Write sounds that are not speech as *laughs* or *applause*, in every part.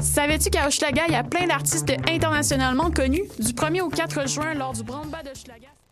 Savais-tu qu'à Hochelaga, il y a plein d'artistes internationalement connus? Du 1er au 4 juin, lors du Brandba de Hochelaga?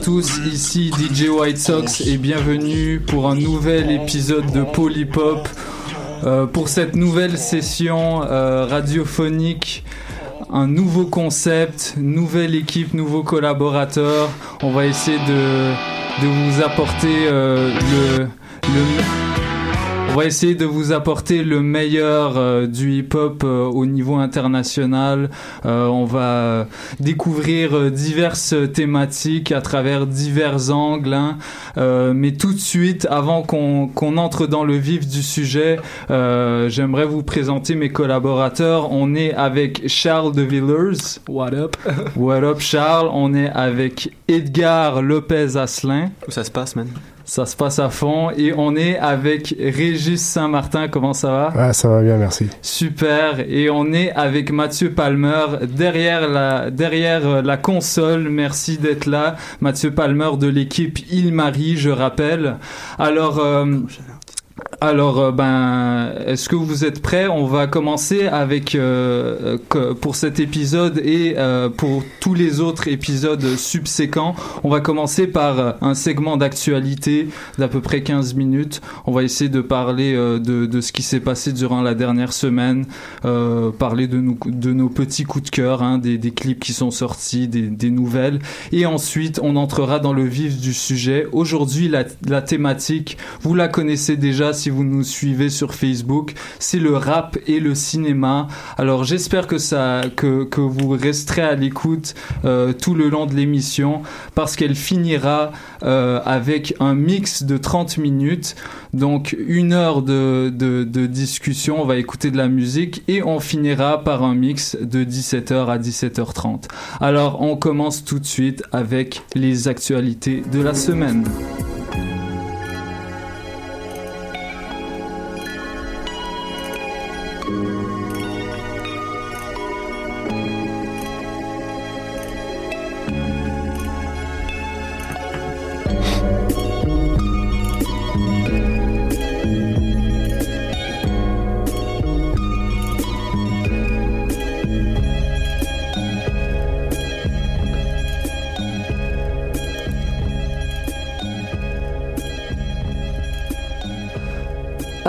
tous, ici DJ White Sox et bienvenue pour un nouvel épisode de Polypop. Euh, pour cette nouvelle session euh, radiophonique, un nouveau concept, nouvelle équipe, nouveaux collaborateurs. On va essayer de, de vous apporter euh, le, le va essayer de vous apporter le meilleur euh, du hip-hop euh, au niveau international. Euh, on va découvrir diverses thématiques à travers divers angles. hein. Euh, mais tout de suite, avant qu'on entre dans le vif du sujet, euh, j'aimerais vous présenter mes collaborateurs. On est avec Charles de Villers. What up? What up, Charles? On est avec Edgar Lopez Asselin. Où ça se passe, man? Ça se passe à fond et on est avec Régis Saint-Martin. Comment ça va? Ah, ça va bien, merci. Super. Et on est avec Mathieu Palmer derrière la derrière la console. Merci d'être là, Mathieu Palmer de l'équipe Il Marie, je rappelle. Alors. Euh, alors, euh, ben, est-ce que vous êtes prêts? On va commencer avec euh, pour cet épisode et euh, pour tous les autres épisodes subséquents. On va commencer par un segment d'actualité d'à peu près 15 minutes. On va essayer de parler de, ce qui s'est passé durant la dernière semaine, parler de, nos petits coups de cœur, hein, des, clips qui sont sortis, des, nouvelles. Et ensuite, on entrera dans le vif du sujet. Aujourd'hui, la thématique, vous la connaissez déjà si vous nous suivez sur Facebook, c'est le rap et le cinéma. Alors j'espère que ça, que, que vous resterez à l'écoute euh, tout le long de l'émission parce qu'elle finira euh, avec un mix de 30 minutes. Donc une heure de, de, de, discussion, on va écouter de la musique et on finira par un mix de 17h à 17h30. Alors on commence tout de suite avec les actualités de la semaine.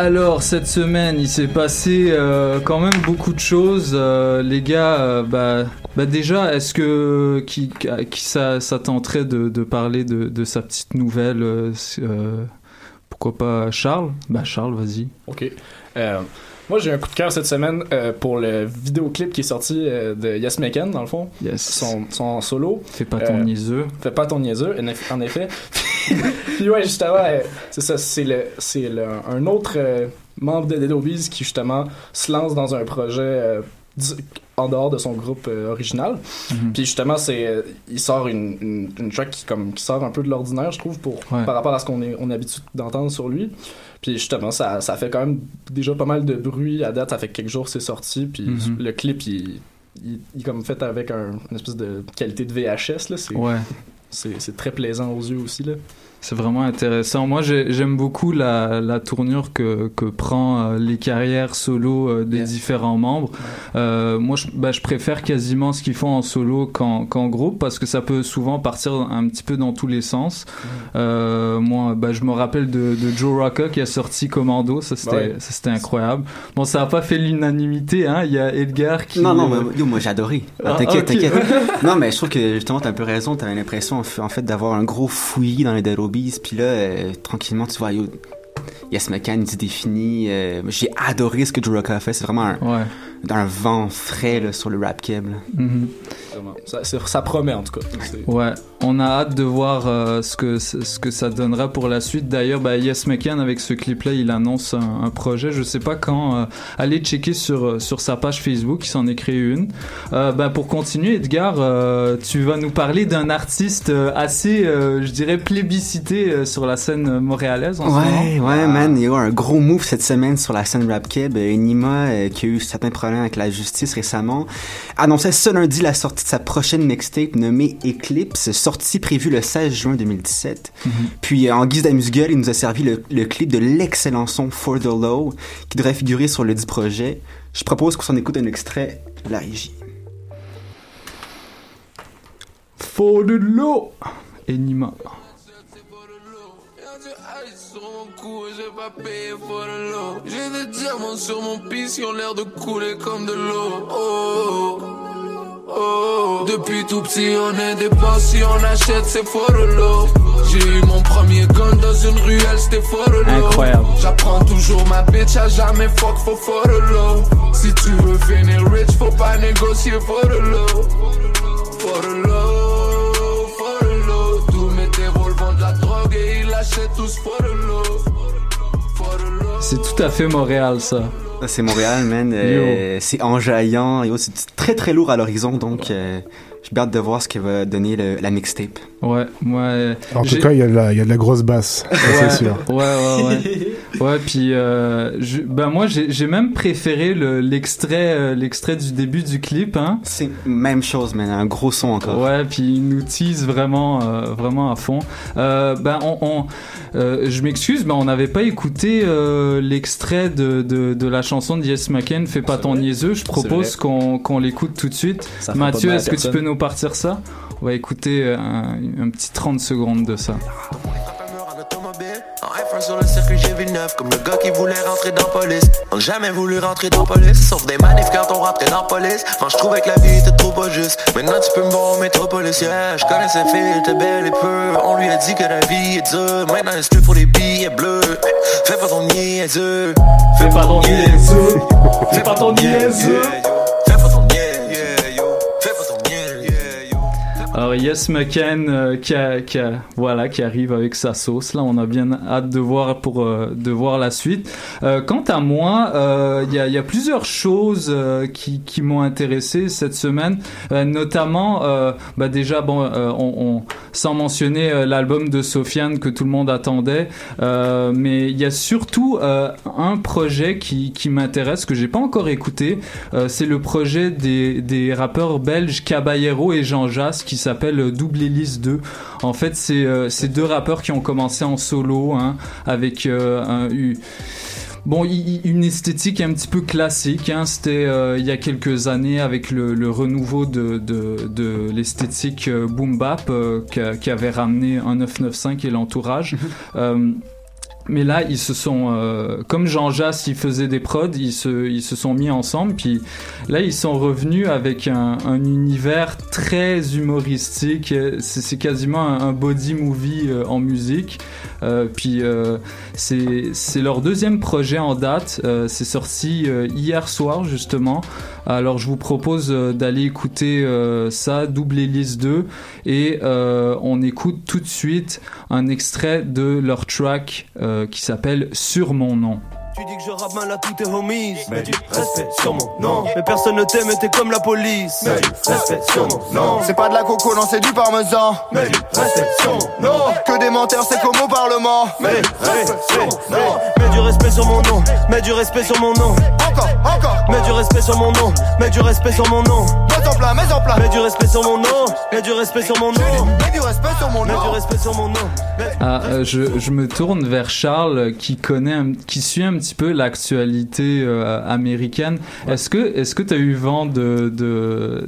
Alors cette semaine, il s'est passé euh, quand même beaucoup de choses, euh, les gars. Euh, bah, bah, déjà, est-ce que qui, qui ça, ça tenterait de, de parler de, de, sa petite nouvelle Pourquoi pas Charles? Bah Charles, vas-y. Ok. Moi, j'ai un coup de cœur cette semaine pour le vidéoclip qui est sorti de Yes Mekan, dans le fond. Yes. Son, son solo. Fais pas ton niaiseux. Fais pas ton niaiseux, en effet. *laughs* *laughs* Puis ouais, justement, c'est ça, c'est le, c'est le, un autre euh, membre de Dead Obies qui justement se lance dans un projet euh, en dehors de son groupe euh, original. Mhm. Puis justement, c'est il sort une, une, une, track qui comme qui sort un peu de l'ordinaire, je trouve, pour ouais. par rapport à ce qu'on est on est habitué d'entendre sur lui. Puis justement, ça, ça fait quand même déjà pas mal de bruit à date. Ça fait quelques jours c'est sorti. Puis mm -hmm. le clip, il, il, il, est comme fait avec un, une espèce de qualité de VHS là. C'est ouais. C'est très plaisant aux yeux aussi là. C'est vraiment intéressant. Moi, j'aime beaucoup la, la, tournure que, que prend euh, les carrières solo euh, des Yeah. différents membres. Euh, moi, je, bah, je préfère quasiment ce qu'ils font en solo qu'en qu'en groupe parce que ça peut souvent partir un petit peu dans tous les sens. Euh, moi, bah, je me rappelle de, de Joe Rocca qui a sorti Commando. Ça, c'était Ouais. ça, c'était incroyable. Bon, ça n'a pas fait l'unanimité. Hein. Il y a Edgar qui. Non, non, mais, yo, moi j'ai adoré. Ah, t'inquiète, t'inquiète. non, mais je trouve que justement, t'as un peu raison. T'as l'impression, en fait, d'avoir un gros fouillis dans les Dead Obies. Puis là, euh, tranquillement, tu vois, yo, Yes Mekan, il. Euh, j'ai adoré ce que Rocca a fait. C'est vraiment un, Ouais. un vent frais là, sur le rap keb. là. Mhm. Ça, promet en tout cas. Ouais, on a hâte de voir euh, ce que ce que ça donnera pour la suite. D'ailleurs, bah, Yes McCann avec ce clip-là, il annonce un, un projet. Je sais pas quand. euh, allez checker sur euh, sur sa page Facebook, il s'en est créé une. Euh, bah, pour continuer, Edgar, euh, tu vas nous parler d'un artiste assez, euh, je dirais, plébiscité euh, sur la scène montréalaise en ce moment. Ouais, ouais, man, il y a eu un gros move cette semaine sur la scène rap keb. Nima, euh, qui a eu certains problèmes avec la justice récemment, annonçait ce lundi la sortie de sa prochaine mixtape nommée Eclipse, sortie prévue le 16 juin 2017. Mhm. Puis euh, en guise d'amuse-gueule, il nous a servi le, le clip de l'excellent son For the Low, qui devrait figurer sur le dit projet. Je propose qu'on s'en écoute un extrait de la régie. For the low, Enima. J'ai des diamants sur mon pisse qui ont l'air de couler comme de l'eau. Oh, oh. Depuis tout petit, on est des. Si on achète, c'est for the low. J'ai eu mon premier gun dans une ruelle, c'était for the low. Incroyable. J'apprends toujours ma bitch à jamais fuck for for the low. Si tu veux finir rich, faut pas négocier for the low. For the low, for the low. Tous mes dévols vendent de la drogue et ils l'achètent tous for C'est tout à fait Montréal, ça. Ça, C'est Montréal, man. Euh, c'est enjaillant. C'est très très lourd à l'horizon, donc euh, j'ai hâte de voir ce que va donner le- la mixtape. Ouais, ouais. En tout cas, il y, a de la- il y a de la grosse basse, ça, Ouais, c'est sûr. Ouais, ouais, ouais. *laughs* ouais, puis euh, je- ben moi j'ai même préféré le- euh, l'extrait du début du clip, hein. C'est même chose, mais un gros son encore. Ouais, puis il nous tease vraiment, euh, vraiment à fond. Euh, ben, on, on- euh, je m'excuse, mais on n'avait pas écouté euh, l'extrait de, de, de la chanson de Yes McCain, Fais pas ton niaiseux. Je propose qu'on qu'on l'écoute tout de suite. Ça Mathieu, est-ce que tu peux nous partir ça On va écouter euh, un, un petit 30 secondes de ça. En iPhone sur le circuit, j'ai vu le neuf Comme le gars qui voulait rentrer dans police. On n'a jamais voulu rentrer dans police Sauf des manifs quand on rentrait dans police. Enfin je trouvais que la vie était trop pas juste. Maintenant tu peux me voir au métropolis Yeah, je connais cette fille, elle était belle et peu. On lui a dit que la vie est dure. Maintenant elle se pour des billets bleus. Fais pas ton niaiseux. Fais pas ton niaiseux. Fais pas ton niaiseux. Alors Yes McCann euh, qui, voilà qui arrive avec sa sauce. Là on a bien hâte de voir pour euh, de voir la suite. Euh, quant à moi euh, il y, a, plusieurs choses qui, m'ont intéressé cette semaine. Notamment bah déjà sans mentionner l'album de Sofiane que tout le monde attendait. Mais il y a surtout un projet qui, m'intéresse que j'ai pas encore écouté. C'est le projet des, des rappeurs belges Caballero et Jean Jass qui s'appelle euh, Double Hélice 2 en fait c'est euh, deux rappeurs qui ont commencé en solo hein, avec euh, un, Bon, une esthétique un petit peu classique. Hein. C'était euh, il y a quelques années avec le, renouveau de, de, l'esthétique boom bap qui avait ramené un 995 et l'entourage. *laughs* Mais là, ils se sont, euh, comme Jean Jass, il faisait des prods, ils se, ils se sont mis ensemble. Puis là, ils sont revenus avec un, un univers très humoristique. C'est quasiment un, body movie euh, en musique. Euh, puis c'est leur deuxième projet en date. C'est sorti hier soir justement. Alors je vous propose d'aller écouter ça, Double Hélice 2, et on écoute tout de suite un extrait de leur track qui s'appelle Sur mon nom. Tu dis que je rappe mal à tous tes homies. Mais du respect sur mon nom. Mais personne ne t'aime et t'es comme la police. Mais du respect sur mon nom. C'est pas de la coco, non, c'est du parmesan. Mais du respect sur mon nom. Que des menteurs, c'est comme au Parlement. Mais du respect sur mon nom. Mets du respect sur mon nom. Mets du respect sur mon nom. Encore, encore. Mets du respect sur mon nom. Mets du respect sur mon nom. Mets en plat, mets en plat. Mets du respect sur mon nom. Mets du respect sur mon nom. Mets du respect sur mon Mets du nom. respect sur mon nom. Ah, euh, je, je me tourne vers Charles euh, qui connaît, un- qui suit un petit peu l'actualité euh, américaine. Est-ce que est-ce que tu as eu vent de de,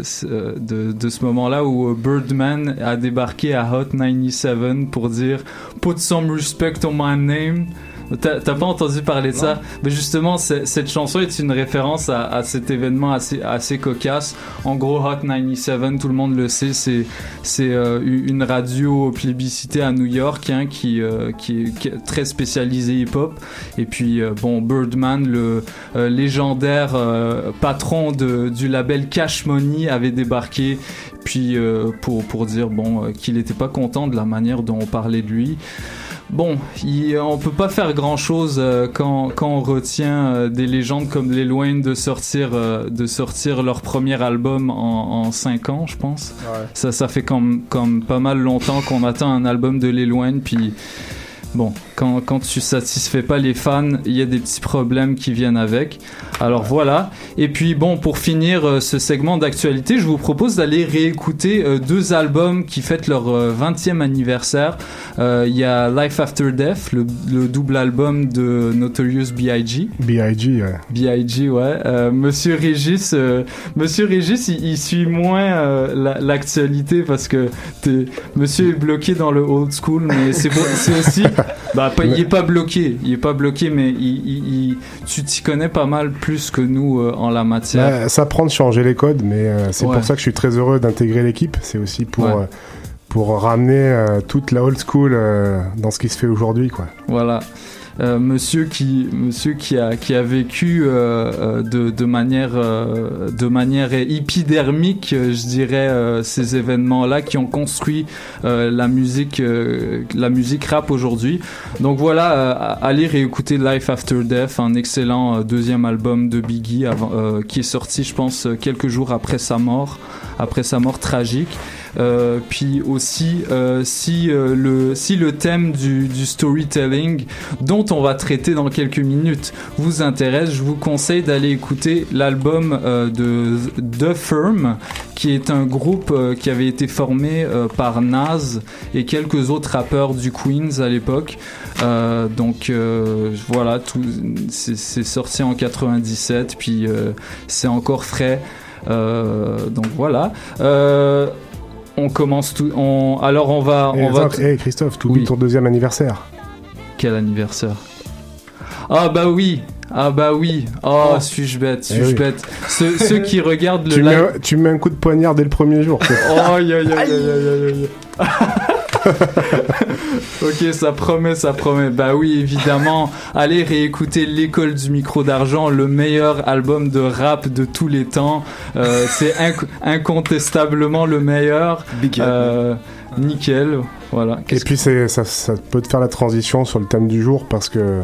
de ce moment-là où euh, Birdman a débarqué à Hot 97 pour dire Put some respect on my name T'as pas entendu parler de ça Mais justement, cette chanson est une référence à, à cet événement assez, assez cocasse. En gros, Hot 97, tout le monde le sait, c'est euh, une radio plébiscitée à New York hein, qui, euh, qui, est, qui est très spécialisée hip-hop. Et puis, euh, bon, Birdman, le légendaire patron de, du label Cash Money, avait débarqué. Puis pour, pour dire bon qu'il n'était pas content de la manière dont on parlait de lui. Bon, il, on peut pas faire grand chose quand, quand on retient euh, des légendes comme les de sortir, euh, de sortir leur premier album en, en 5 ans, je pense. Ouais. Ça, ça fait comme, comme pas mal longtemps qu'on attend un album de Wayne, puis bon, quand, quand tu satisfais pas les fans, il y a des petits problèmes qui viennent avec. Alors voilà. Et puis bon, pour finir euh, ce segment d'actualité, je vous propose d'aller réécouter euh, deux albums qui fêtent leur euh, 20e anniversaire. Euh, Il y a Life After Death, le, le double album de Notorious B.I.G. B.I.G. ouais. B.I.G. ouais. Euh, Monsieur Régis, euh, Monsieur Régis, il, il suit moins la- l'actualité parce que Monsieur est bloqué dans le old school, mais c'est aussi, *laughs* *laughs* bah pas- il est pas bloqué, il est pas bloqué, mais il, il- il- tu t'y connais pas mal plus que nous euh, en la matière. Bah, ça prend de changer les codes, mais euh, c'est Ouais. pour ça que je suis très heureux d'intégrer l'équipe. C'est aussi pour, Ouais. euh, pour ramener toute la old school dans ce qui se fait aujourd'hui. quoi. Voilà. Euh, monsieur qui monsieur qui a qui a vécu euh, euh, de, de manière euh, de manière épidermique je dirais ces événements là qui ont construit la musique la musique rap aujourd'hui. Donc voilà euh, allez réécouter Life After Death un excellent deuxième album de Biggie qui est sorti je pense quelques jours après sa mort après sa mort tragique puis aussi, euh, si, euh, le, si le thème du, storytelling, dont on va traiter dans quelques minutes, vous intéresse, je vous conseille d'aller écouter l'album euh, de The Firm, qui est un groupe euh, qui avait été formé euh, par Nas et quelques autres rappeurs du Queens à l'époque. Euh, donc euh, voilà, c'est, sorti en 97, puis euh, c'est encore frais. Euh, donc voilà. On commence tout. On, alors on va. Et on va hey, Christophe, tu oublies ton deuxième anniversaire. Quel anniversaire? Ah bah oui Ah bah oui Oh, suis-je bête, Eh suis-je oui. bête Ceux, ceux qui regardent le Tu live... mets, tu mets un coup de poignard dès le premier jour. Oh, *laughs* aïe, aïe, aïe, aïe, aïe. *laughs* *laughs* ok, ça promet, ça promet. Bah oui, évidemment. Allez réécouter L'école du micro d'argent, le meilleur album de rap de tous les temps. Euh, c'est inc- incontestablement le meilleur. Euh, nickel, voilà. Et puis c'est, ça, ça peut te faire la transition sur le thème du jour parce que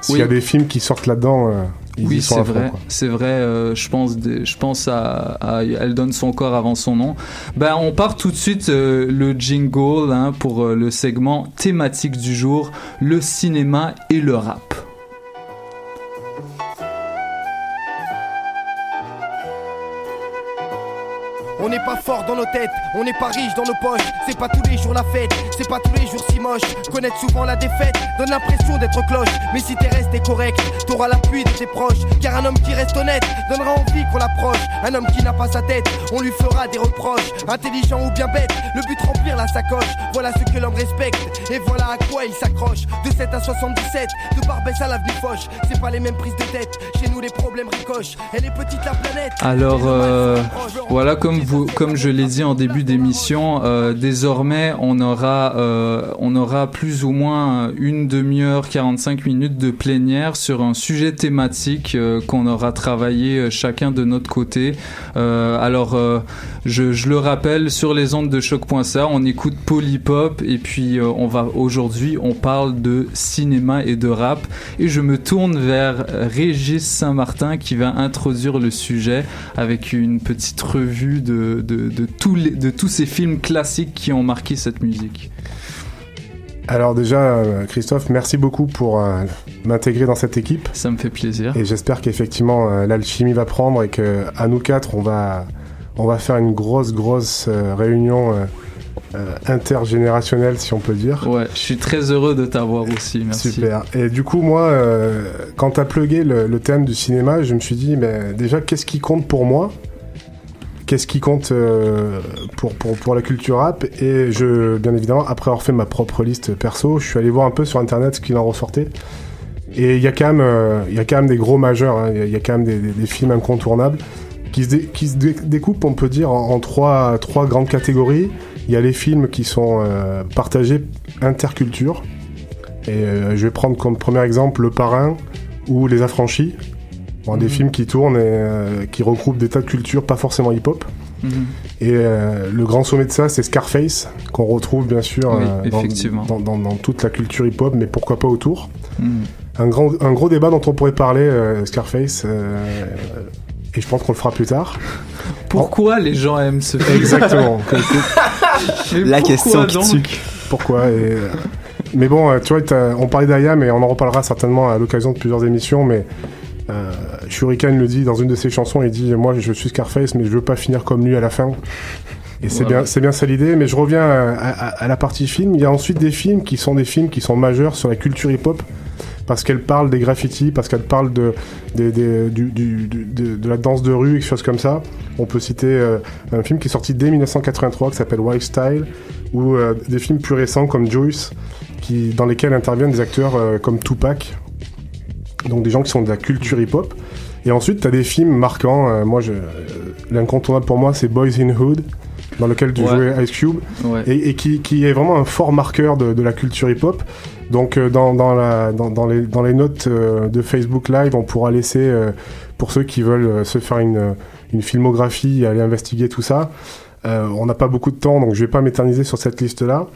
s'il y a des films qui sortent là-dedans, euh, ils Oui, c'est vrai, c'est vrai. euh, je pense, je pense à, à- elle donne son corps avant son nom. Ben, on part tout de suite euh, le jingle hein, pour euh, le segment thématique du jour, le cinéma et le rap. On n'est pas fort dans nos têtes, on n'est pas riche dans nos poches. C'est pas tous les jours la fête, c'est pas tous les jours si moche. Connaître souvent la défaite donne l'impression d'être cloche. Mais si t'es resté correct, t'auras l'appui de tes proches. Car un homme qui reste honnête donnera envie qu'on l'approche. Un homme qui n'a pas sa tête, on lui fera des reproches. Intelligent ou bien bête, le but remplir la sacoche. Voilà ce que l'homme respecte et voilà à quoi il s'accroche. De 7 à 77, de Barbès à l'avenue Foch. C'est pas les mêmes prises de tête, chez nous les problèmes ricochent. Elle est petite la planète. Alors euh, voilà, comme vous, comme je l'ai dit en début d'émission, euh, désormais on aura, euh, on aura plus ou moins une demi-heure, 45 minutes de plénière sur un sujet thématique euh, qu'on aura travaillé euh, chacun de notre côté. Euh, alors je, le rappelle sur les ondes de choc.ca, on écoute Polypop et puis on va aujourd'hui on parle de cinéma et de rap et je me tourne vers Régis Saint-Martin qui va introduire le sujet avec une petite revue de tous, les, de tous ces films classiques qui ont marqué cette musique. Alors déjà, euh, Christophe, merci beaucoup pour euh, m'intégrer dans cette équipe. Ça me fait plaisir. Et j'espère qu'effectivement euh, l'alchimie va prendre et que à nous quatre, on va, on va faire une grosse, grosse euh, réunion intergénérationnelle, si on peut dire. Ouais, je suis très heureux de t'avoir aussi, merci. Super. Et du coup, moi, quand t'as plugué le, le thème du cinéma, je me suis dit, mais déjà, qu'est-ce qui compte pour moi? Qu'est-ce qui compte euh, pour, pour, pour la culture rap Et je, bien évidemment, après avoir fait ma propre liste perso, je suis allé voir un peu sur Internet ce qu'il en ressortait. Et il y a quand même, euh, il y a quand même des gros majeurs, hein. il y a- quand même des, films incontournables qui se, qui se dé- découpent, on peut dire, en, trois, trois grandes catégories. Il y a les films qui sont euh, partagés interculture. Et je vais prendre comme premier exemple Le Parrain ou Les Affranchis. Bon, Des Mhm. films qui tournent et euh, qui regroupent des tas de cultures, pas forcément hip-hop. Mhm. Et euh, le grand sommet de ça, c'est Scarface, qu'on retrouve bien sûr Oui, euh, dans, effectivement. dans, dans- dans toute la culture hip-hop, mais pourquoi pas autour. Mhm. Un, grand, un gros débat dont on pourrait parler, euh, Scarface, euh, et je pense qu'on le fera plus tard. *laughs* Pourquoi les gens aiment ce film Exactement. *laughs* La question qui donc tue. Pourquoi et, Mais bon, tu vois, on parlait d'Aya, mais on en reparlera certainement à l'occasion de plusieurs émissions, mais euh, Shuriken le dit dans une de ses chansons, il dit Moi je suis Scarface, mais je veux pas finir comme lui à la fin. Et c'est bien, c'est bien ça l'idée, mais je reviens à, à- à la partie film. Il y a ensuite des films qui sont des films qui sont majeurs sur la culture hip-hop, parce qu'elle parle des graffitis, parce qu'elle parle de, des- des- du- du- du- de, de la danse de rue, et choses comme ça. On peut citer euh, un film qui est sorti dès 1983 qui s'appelle Wild Style, ou euh, des films plus récents comme Joyce, qui, dans lesquels interviennent des acteurs euh, comme Tupac, donc des gens qui sont de la culture hip-hop. Et ensuite, tu as des films marquants. euh, moi, je- euh, l'incontournable pour moi, c'est Boys in Hood, dans lequel tu Ouais. jouais Ice Cube, Ouais. et, et qui, qui est vraiment un fort marqueur de, de la culture hip-hop. Donc, euh, dans, dans, la, dans, dans les, dans les notes de Facebook Live, on pourra laisser, pour ceux qui veulent se faire une, une filmographie et aller investiguer tout ça, euh, on n'a pas beaucoup de temps, donc je vais pas m'éterniser sur cette liste-là.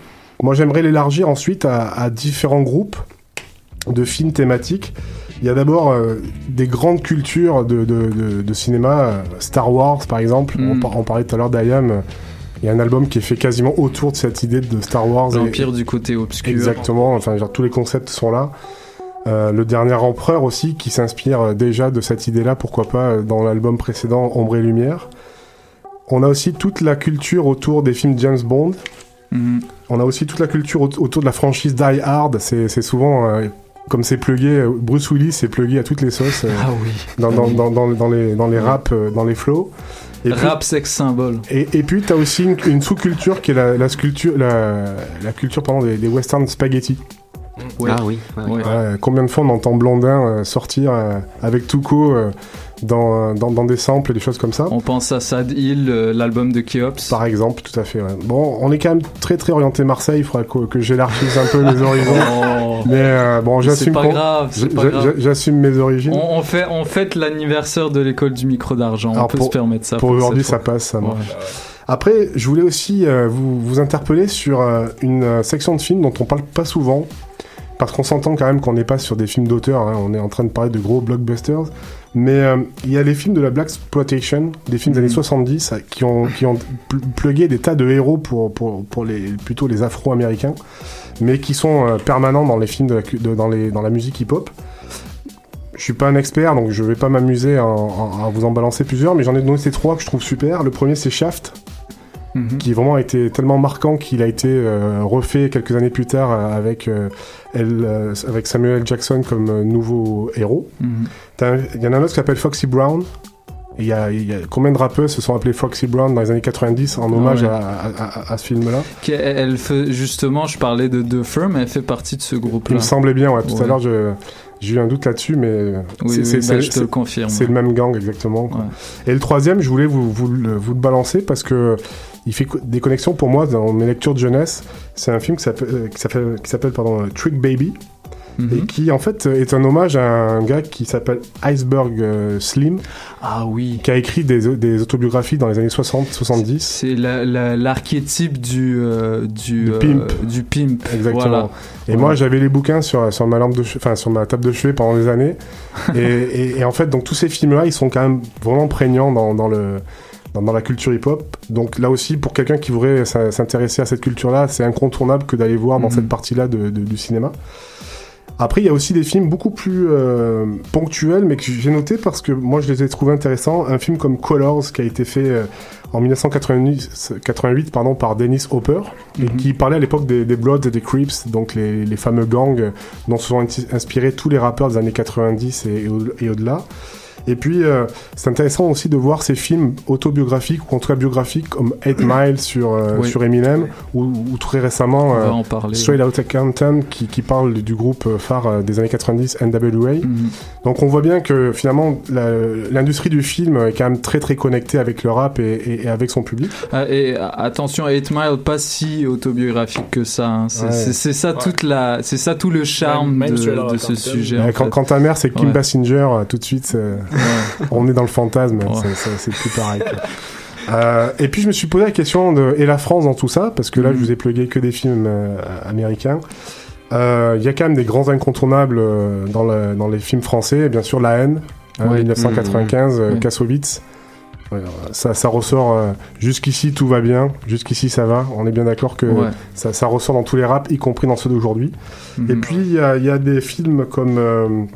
Moi, j'aimerais l'élargir ensuite à, à différents groupes de films thématiques. Il y a d'abord euh, des grandes cultures de, de, de- de cinéma, euh, Star Wars par exemple, on, par- on parlait tout à l'heure d'Ayam, Il y a un album qui est fait quasiment autour de cette idée de Star Wars. L'Empire du côté obscur. Exactement, enfin genre, tous les concepts sont là. Euh, le dernier empereur aussi qui s'inspire déjà de cette idée-là, pourquoi pas dans l'album précédent Ombre et Lumière. On a aussi toute la culture autour des films James Bond. Mhm. On a aussi toute la culture au- autour de la franchise Die Hard. C'est c'est souvent euh, comme c'est plugué, euh, Bruce Willis c'est plugué à toutes les sauces euh, Ah oui. dans, dans, Ah dans, dans, dans les, dans les raps, euh, dans les flows. Et puis- Rap sex symbole. et, et puis, tu as aussi une, une sous-culture qui est la, la, sculpture, la, la culture pardon, des, des western spaghetti. Ouais. Ah oui. ouais, ouais. Ouais, combien de fois on entend Blondin euh, sortir euh, avec Tuco euh, dans, dans, dans des samples et des choses comme ça On pense à Sad Hill, euh, l'album de Keops. Par exemple, tout à fait. ouais. Bon, on est quand même très très orienté Marseille, il faudra que, que j'élargisse un peu les *laughs* horizons. Oh. Mais euh, bon, j'assume pas grave, c'est j'a- pas j'a- grave. J'assume mes origines. On, on fait, on fête l'anniversaire de l'école du micro d'argent. On peut pour- se permettre ça. Pour aujourd'hui, ça passe, ça Ouais. marche. Après, je voulais aussi euh, vous, vous interpeller sur euh, une euh, section de films dont on parle pas souvent, parce qu'on s'entend quand même qu'on n'est pas sur des films d'auteur, hein, on est en train de parler de gros blockbusters, mais euh, il y a les films de la Black Exploitation, des films des années 70, euh, qui ont, qui ont pl- plugué des tas de héros pour, pour, pour les, plutôt les afro-américains, mais qui sont euh, permanents dans les films, de la, cu- de- dans, les, dans la musique hip-hop. Je suis pas un expert, donc je vais pas m'amuser à, à vous en balancer plusieurs, mais j'en ai donné ces trois que je trouve super. Le premier, c'est Shaft, Mhm. qui vraiment a été tellement marquant qu'il a été euh, refait quelques années plus tard euh, avec, euh, elle, euh, avec Samuel. Jackson comme nouveau héros. Mhm. Il y en a un autre qui s'appelle Foxy Brown. Il y, a, il y a combien de rappeuses se sont appelés Foxy Brown dans les années 90 en hommage ouais. à, à- à- à ce film-là? Elle, elle fait, justement, je parlais de The Firm, elle fait partie de ce Il groupe-là. me semblait bien, ouais. Tout à l'heure, je- j'ai eu un doute là-dessus, mais Oui, bah, je te le confirme. C'est le même gang, exactement. quoi. Et le troisième, je voulais vous, vous, vous le balancer parce que il fait des connexions pour moi dans mes lectures de jeunesse. C'est un film qui s'appelle, euh, pardon, euh, Trick Baby. Mhm. Et qui en fait est un hommage à un gars qui s'appelle Iceberg euh, Slim, Ah oui. qui a écrit des, des autobiographies dans les années 60-70. C'est la- la- l'archétype du, euh, du, euh, pimp. du pimp. Exactement. Voilà. Et Ouais. moi, j'avais les bouquins sur, sur ma lampe de che- enfin, sur ma table de chevet pendant des années. *laughs* et, et- et en fait, donc tous ces films-là, ils sont quand même vraiment prégnants dans, dans le dans, la culture hip-hop. Donc là aussi, pour quelqu'un qui voudrait s'in- s'intéresser à cette culture-là, c'est incontournable que d'aller voir dans Mhm. cette partie-là de- de- du cinéma. Après, il y a aussi des films beaucoup plus euh, ponctuels, mais que j'ai noté parce que moi, je les ai trouvés intéressants. Un film comme Colors, qui a été fait euh, en 1988 88, pardon, par Dennis Hopper, et Mhm. qui parlait à l'époque des, des Bloods et des Crips, donc les, les fameux gangs dont se sont inspirés tous les rappeurs des années 90 et, et au- et puis, euh, c'est intéressant aussi de voir ces films autobiographiques ou en tout cas biographiques comme 8 *clears throat* Mile sur, euh, Oui. sur Eminem ou, ou très récemment On va euh, en parler. Straight Outta Compton qui, qui parle du groupe euh, phare euh, des années 90 NWA. Mhm. Donc on voit bien que finalement la- l'industrie du film est quand même très très connectée avec le rap et, et- et avec son public. Ah, et attention, 8 Mile, pas si autobiographique que ça. hein. C'est Ouais. ça toute la, c'est ça tout le charme Même- même de, ce sujet. En quand, quand ta mère c'est Kim Ouais. Basinger, tout de suite c'est- on est dans le fantasme, c'est- plus pareil. quoi. Euh, et puis je me suis posé la question de et la France dans tout ça? parce que là je vous ai plugué que des films euh, américains. Euh, Il y a quand même des grands incontournables dans, le- dans les films français, bien sûr La haine, hein, Ouais. 1995, euh, Ouais. Kassovitz. Ouais, ça, ça ressort jusqu'ici tout va bien, jusqu'ici ça va. On est bien d'accord que Ouais. ça, ça ressort dans tous les raps, y compris dans ceux d'aujourd'hui. Mhm. Et puis il y, a- il y a des films comme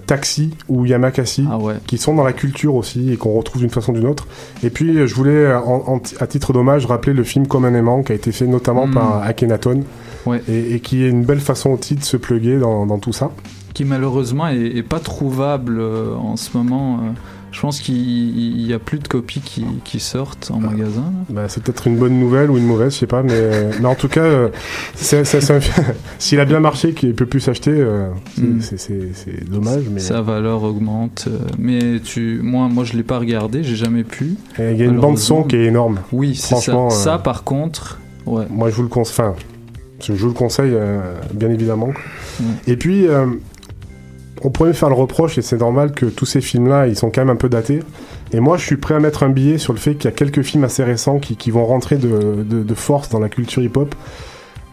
Taxi ou Yamakasi Ah ouais. qui sont dans la culture aussi et qu'on retrouve d'une façon ou d'une autre. Et puis euh, je voulais, en- en- à titre d'hommage, rappeler le film Comme un aimant qui a été fait notamment Mhm. par Akhenaton Ouais. et, et qui est une belle façon aussi de se pluguer dans, dans tout ça. Qui malheureusement est, est pas trouvable euh, en ce moment. euh. Je pense qu'il il y a plus de copies qui, qui sortent en magasin. là. Bah, c'est peut-être une bonne nouvelle ou une mauvaise, je sais pas, mais, euh, mais en tout cas, euh, *laughs* s'il a bien marché, qu'il peut plus s'acheter, euh, c'est- Mm. c'est- dommage. Mais Sa valeur augmente. Mais tu, moi, moi, je l'ai pas regardé. J'ai jamais pu. Il y a une bande son qui est énorme. Oui, c'est ça. Franchement, Ça, par contre, ouais. Moi, je vous le conseille. Enfin, je vous le conseille, euh, bien évidemment. Mm. Et puis, on pourrait me faire le reproche, et c'est normal que tous ces films-là, ils sont quand même un peu datés. Et moi, je suis prêt à mettre un billet sur le fait qu'il y a quelques films assez récents qui, qui vont rentrer de, de- de force dans la culture hip-hop.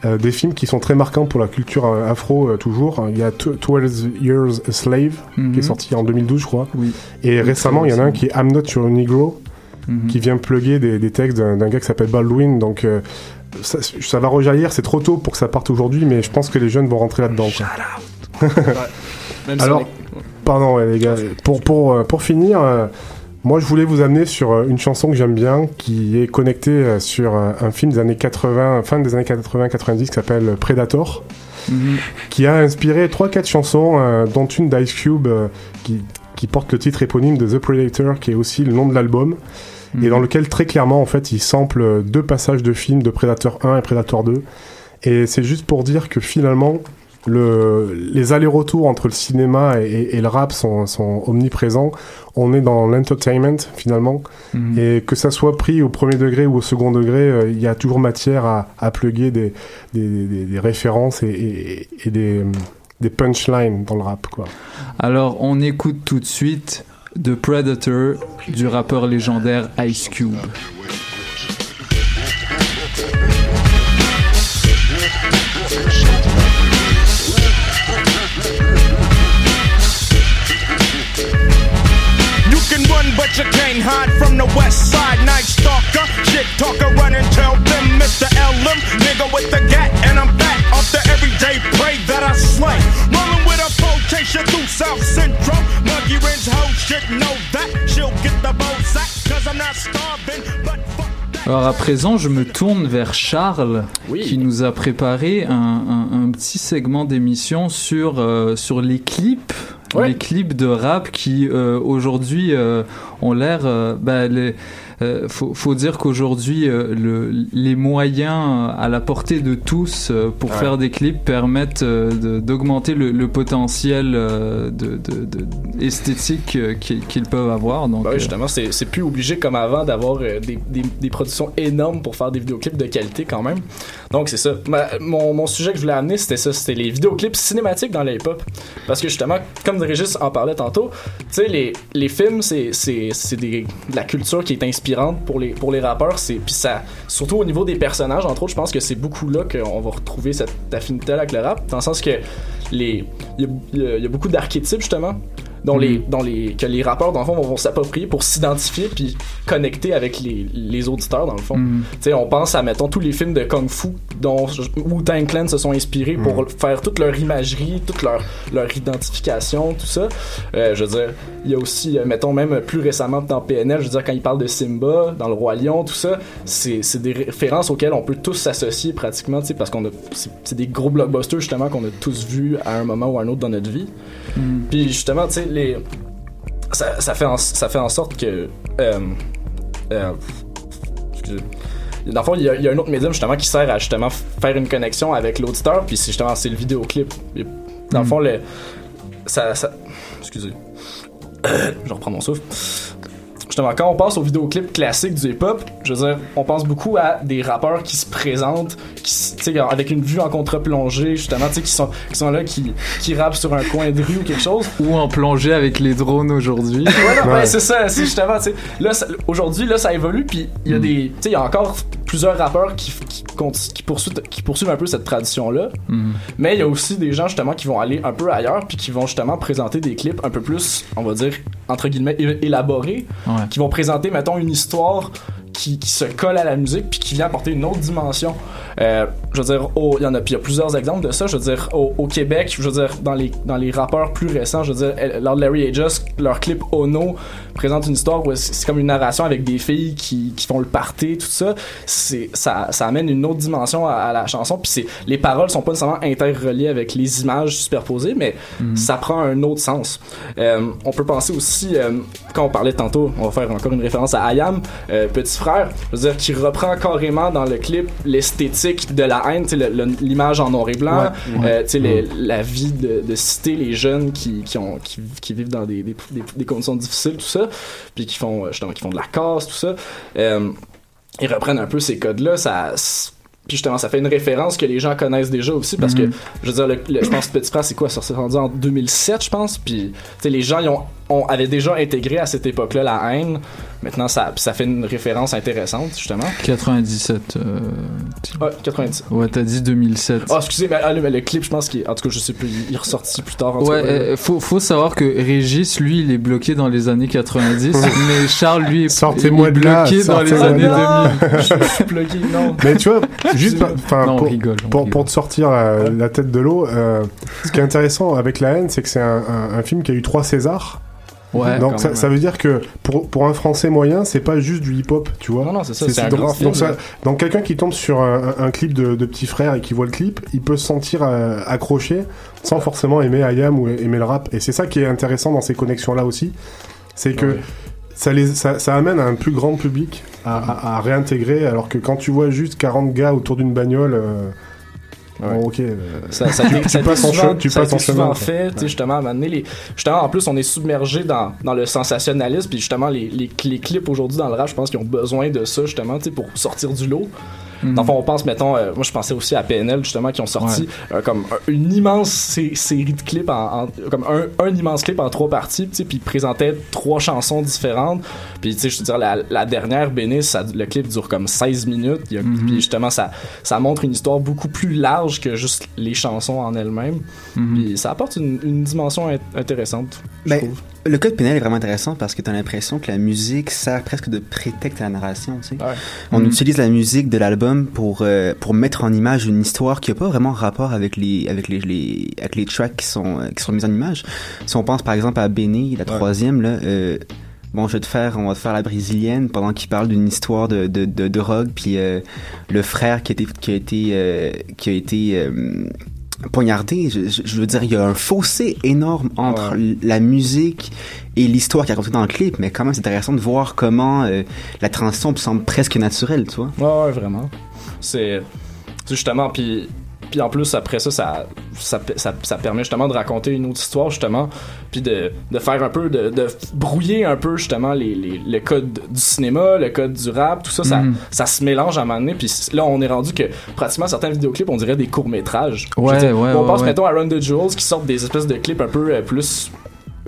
Euh, des films qui sont très marquants pour la culture euh, afro euh, toujours. Il y a Tw- 12 Years a Slave, Mhm. qui est sorti en 2012, je crois. Oui. Et récemment, il y en a un qui est I'm Not Your Negro, Mhm. qui vient plugger des, des textes d'un gars qui s'appelle Baldwin. Donc ça, ça va rejaillir. C'est trop tôt pour que ça parte aujourd'hui, mais je pense que les jeunes vont rentrer là-dedans. *laughs* Même Alors, pardon ouais, les gars, pour, pour, euh, pour finir, euh, moi je voulais vous amener sur euh, une chanson que j'aime bien, qui est connectée sur un film des années 80, fin des années 80-90 qui s'appelle Predator, Mhm. qui a inspiré 3-4 chansons, euh, dont une d'Ice Cube qui, qui porte le titre éponyme de The Predator, qui est aussi le nom de l'album. Et dans lequel très clairement en fait il sample deux passages de films de Predator 1 et Predator 2 et c'est juste pour dire que finalement le, les allers-retours entre le cinéma et, et le rap sont, sont omniprésents. On est dans l'entertainment finalement, Mhm. et que ça soit pris au premier degré ou au second degré, euh, il y a toujours matière à, à plugger des, des, des- des références et, et- et des, des punchlines dans le rap. Quoi. Alors, on écoute tout de suite The Predator du rappeur légendaire Ice Cube. Hide from the west side. Night stalker, shit talker, run and tell them, Mr. LM, nigga with the gat, and I'm back off the everyday prey that I slay. Rolling with a flotation through South Central. Monkey Ridge hoe should know that. She'll get the bow sack, cause I'm not starving, but fuck. Alors à présent, je me tourne vers Charles, qui nous a préparé un, un- un petit segment d'émission sur, euh, sur les clips. Les clips de rap qui euh, aujourd'hui euh, ont l'air. euh, bah, les- euh, faut, faut dire qu'aujourd'hui, euh, le- les moyens à la portée de tous euh, pour Ouais. faire des clips permettent euh, d'augmenter le, le potentiel euh, de, de- de- esthétique euh, qu'ils peuvent avoir. Donc, Ben oui, euh, justement, c'est c'est plus obligé comme avant d'avoir euh, des, des, des productions énormes pour faire des vidéoclips de qualité quand même. Donc c'est ça. Mon, mon sujet que je voulais amener, c'était ça, c'était les vidéoclips cinématiques dans le hip-hop. Parce que justement, comme Régis en parlait tantôt, tu sais, les, les films, c'est de la culture qui est inspirante pour les, pour les rappeurs. Puis ça, surtout au niveau des personnages, entre autres, je pense que c'est beaucoup là qu'on va retrouver cette affinité avec le rap. Dans le sens que les il y a beaucoup d'archétypes justement dont Mhm. les, dont les, que les rappeurs, dans le fond, vont, vont s'approprier pour s'identifier puis connecter avec les, les auditeurs, dans le fond. Mhm. Tu sais, on pense à, mettons, tous les films de Kung Fu dont Wu-Tang Clan se sont inspirés pour faire toute leur imagerie, toute leur, leur identification, tout ça. Euh, je veux dire, il y a aussi, euh, mettons, même plus récemment dans PNL, je veux dire, quand ils parlent de Simba, dans Le Roi Lion, tout ça, c'est des références auxquelles on peut tous s'associer pratiquement, parce qu'on a, c'est c'est des gros blockbusters, justement, qu'on a tous vus à un moment ou à un autre dans notre vie. Mhm. Puis justement, tu sais, les. Ça, ça fait en, ça fait en sorte que. Euh, euh, excusez. Dans le fond, il y, a, il y a un autre médium justement qui sert à justement faire une connexion avec l'auditeur, puis c'est justement c'est le vidéoclip. Dans le fond, le, ça, ça. Excusez. *coughs* Je reprends mon souffle. Justement, quand on passe aux vidéoclips classiques du hip-hop, je veux dire, on pense beaucoup à des rappeurs qui se présentent, qui, s- tu sais, avec une vue en contre-plongée, justement, tu sais, qui sont, qui sont là, qui, qui rappent sur un coin de rue ou quelque chose. Ou en plongée avec les drones aujourd'hui. Voilà, ouais, c'est ça, c'est justement, tu sais, là, aujourd'hui, là, ça évolue, puis il y a des, tu sais, il y a encore plusieurs rappeurs qui, qui, conti- qui poursuivent, qui poursuivent un peu cette tradition-là, mais il y a aussi des gens, justement, qui vont aller un peu ailleurs, puis qui vont justement présenter des clips un peu plus, on va dire, entre guillemets, élaborés, Ouais. qui vont présenter, mettons, une histoire qui, qui se colle à la musique puis qui vient apporter une autre dimension. Euh, je veux dire, il y en a, puis il y a plusieurs exemples de ça. Je veux dire, au, au Québec, je veux dire, dans les, dans les rappeurs plus récents, je veux dire, Lord Larry Just, leur clip Ono présente une histoire où c'est comme une narration avec des filles qui, qui font le party, tout ça. C'est, ça, ça amène une autre dimension à, à la chanson. Puis c'est, les paroles sont pas nécessairement interreliées avec les images superposées, mais ça prend un autre sens. Euh, on peut penser aussi, euh, quand on parlait tantôt, on va faire encore une référence à Ayam, petit frère, je veux dire, qui reprend carrément dans le clip l'esthétique de la haine, l'image en noir et blanc, Ouais, ouais. euh, les- la vie de, de cité, les jeunes qui, qui, ont, qui, qui vivent dans des, des, des- des conditions difficiles, tout ça, puis qui font, euh, justement, qui font de la casse, tout ça. Euh, ils reprennent un peu ces codes-là, ça. Puis justement, ça fait une référence que les gens connaissent déjà aussi parce que, je veux dire, le- le- je pense que Petit Frère, c'est quoi, ça s'est rendu en 2007, je pense. Puis, tu sais, les gens, ils ont on avait déjà intégré à cette époque-là la haine. Maintenant, ça, ça fait une référence intéressante, justement. 97. euh, Ouais, 90. Ouais, t'as dit 2007. Ah, excusez, mais, ah, le, mais le clip, je pense qu'il en tout cas, je sais plus, il est ressorti plus tard. En tout Ouais, cas. euh, faut, faut savoir que Régis, lui, il est bloqué dans les années 90, mais Charles, lui, est, Sortez-moi il est de là, bloqué dans les années de là. 2000. je, je suis bloqué, non. Mais tu vois, juste Non, pour, rigole, pour, te sortir la, la tête de l'eau, euh, ce qui est intéressant avec La haine, c'est que c'est un, un- un film qui a eu trois Césars. Ouais, Donc ça, même, ça ouais. veut dire que pour, pour un Français moyen, c'est pas juste du hip-hop, tu vois. Non, non, c'est ça, c'est donc, donc, quelqu'un qui tombe sur un, clip de, de petit frère et qui voit le clip, il peut se sentir euh, accroché sans forcément aimer Ayam ou aimer le rap. Et c'est ça qui est intéressant dans ces connexions-là aussi, c'est que ça, les, ça, ça amène un plus grand public à, à- à réintégrer, alors que quand tu vois juste 40 gars autour d'une bagnole, euh, bon, ok, euh, Ça, ça, tu, tu passes en souvent, che- tu passes en chemin. fait, tu sais, justement, à les, justement, en plus, on est submergé dans, dans le sensationnalisme, puis justement, les, les, les clips aujourd'hui dans le rap, je pense qu'ils ont besoin de ça, justement, pour sortir du lot. Mhm. Dans le fond, on pense, mettons, euh, moi je pensais aussi à PNL, justement, qui ont sorti euh, comme un- une immense sé- série de clips, en, en- comme un, un immense clip en trois parties, puis ils présentaient trois chansons différentes. Puis, tu sais, je veux dire, la, la dernière, Bénis, le clip dure comme 16 minutes. Mhm. Puis justement, ça, ça montre une histoire beaucoup plus large que juste les chansons en elles-mêmes. Mhm. Puis ça apporte une, une dimension int- intéressante. je Ben, trouve. Le cas de Pinel est vraiment intéressant parce que tu as l'impression que la musique sert presque de prétexte à la narration. Tu sais. On Mhm. utilise la musique de l'album pour, euh, pour mettre en image une histoire qui n'a pas vraiment rapport avec les, avec les, les, avec les tracks qui sont, euh, qui sont mis en image. Si on pense par exemple à Benny, la troisième, là, euh, bon, je vais te faire, on va te faire la brésilienne pendant qu'il parle d'une histoire de, de, de drogue, puis euh, le frère qui a été, qui a été, euh, qui a été euh, poignardé. Je, je- je veux dire, il y a un fossé énorme entre la musique et l'histoire qui est racontée dans le clip, mais quand même, c'est intéressant de voir comment euh, la transition semble presque naturelle, tu vois. Ouais, ouais, vraiment. C'est justement, puis. Puis en plus, après ça ça, ça, ça, ça permet justement de raconter une autre histoire, justement, puis de, de faire un peu, de, de brouiller un peu, justement, les, les, le code du cinéma, le code du rap, tout ça, ça, Mhm. ça se mélange à un moment donné, puis là, on est rendu que pratiquement certains vidéoclips, on dirait des courts-métrages. Ouais, ouais, On ouais, pense, ouais. mettons, à Run the Jewels, qui sortent des espèces de clips un peu euh, plus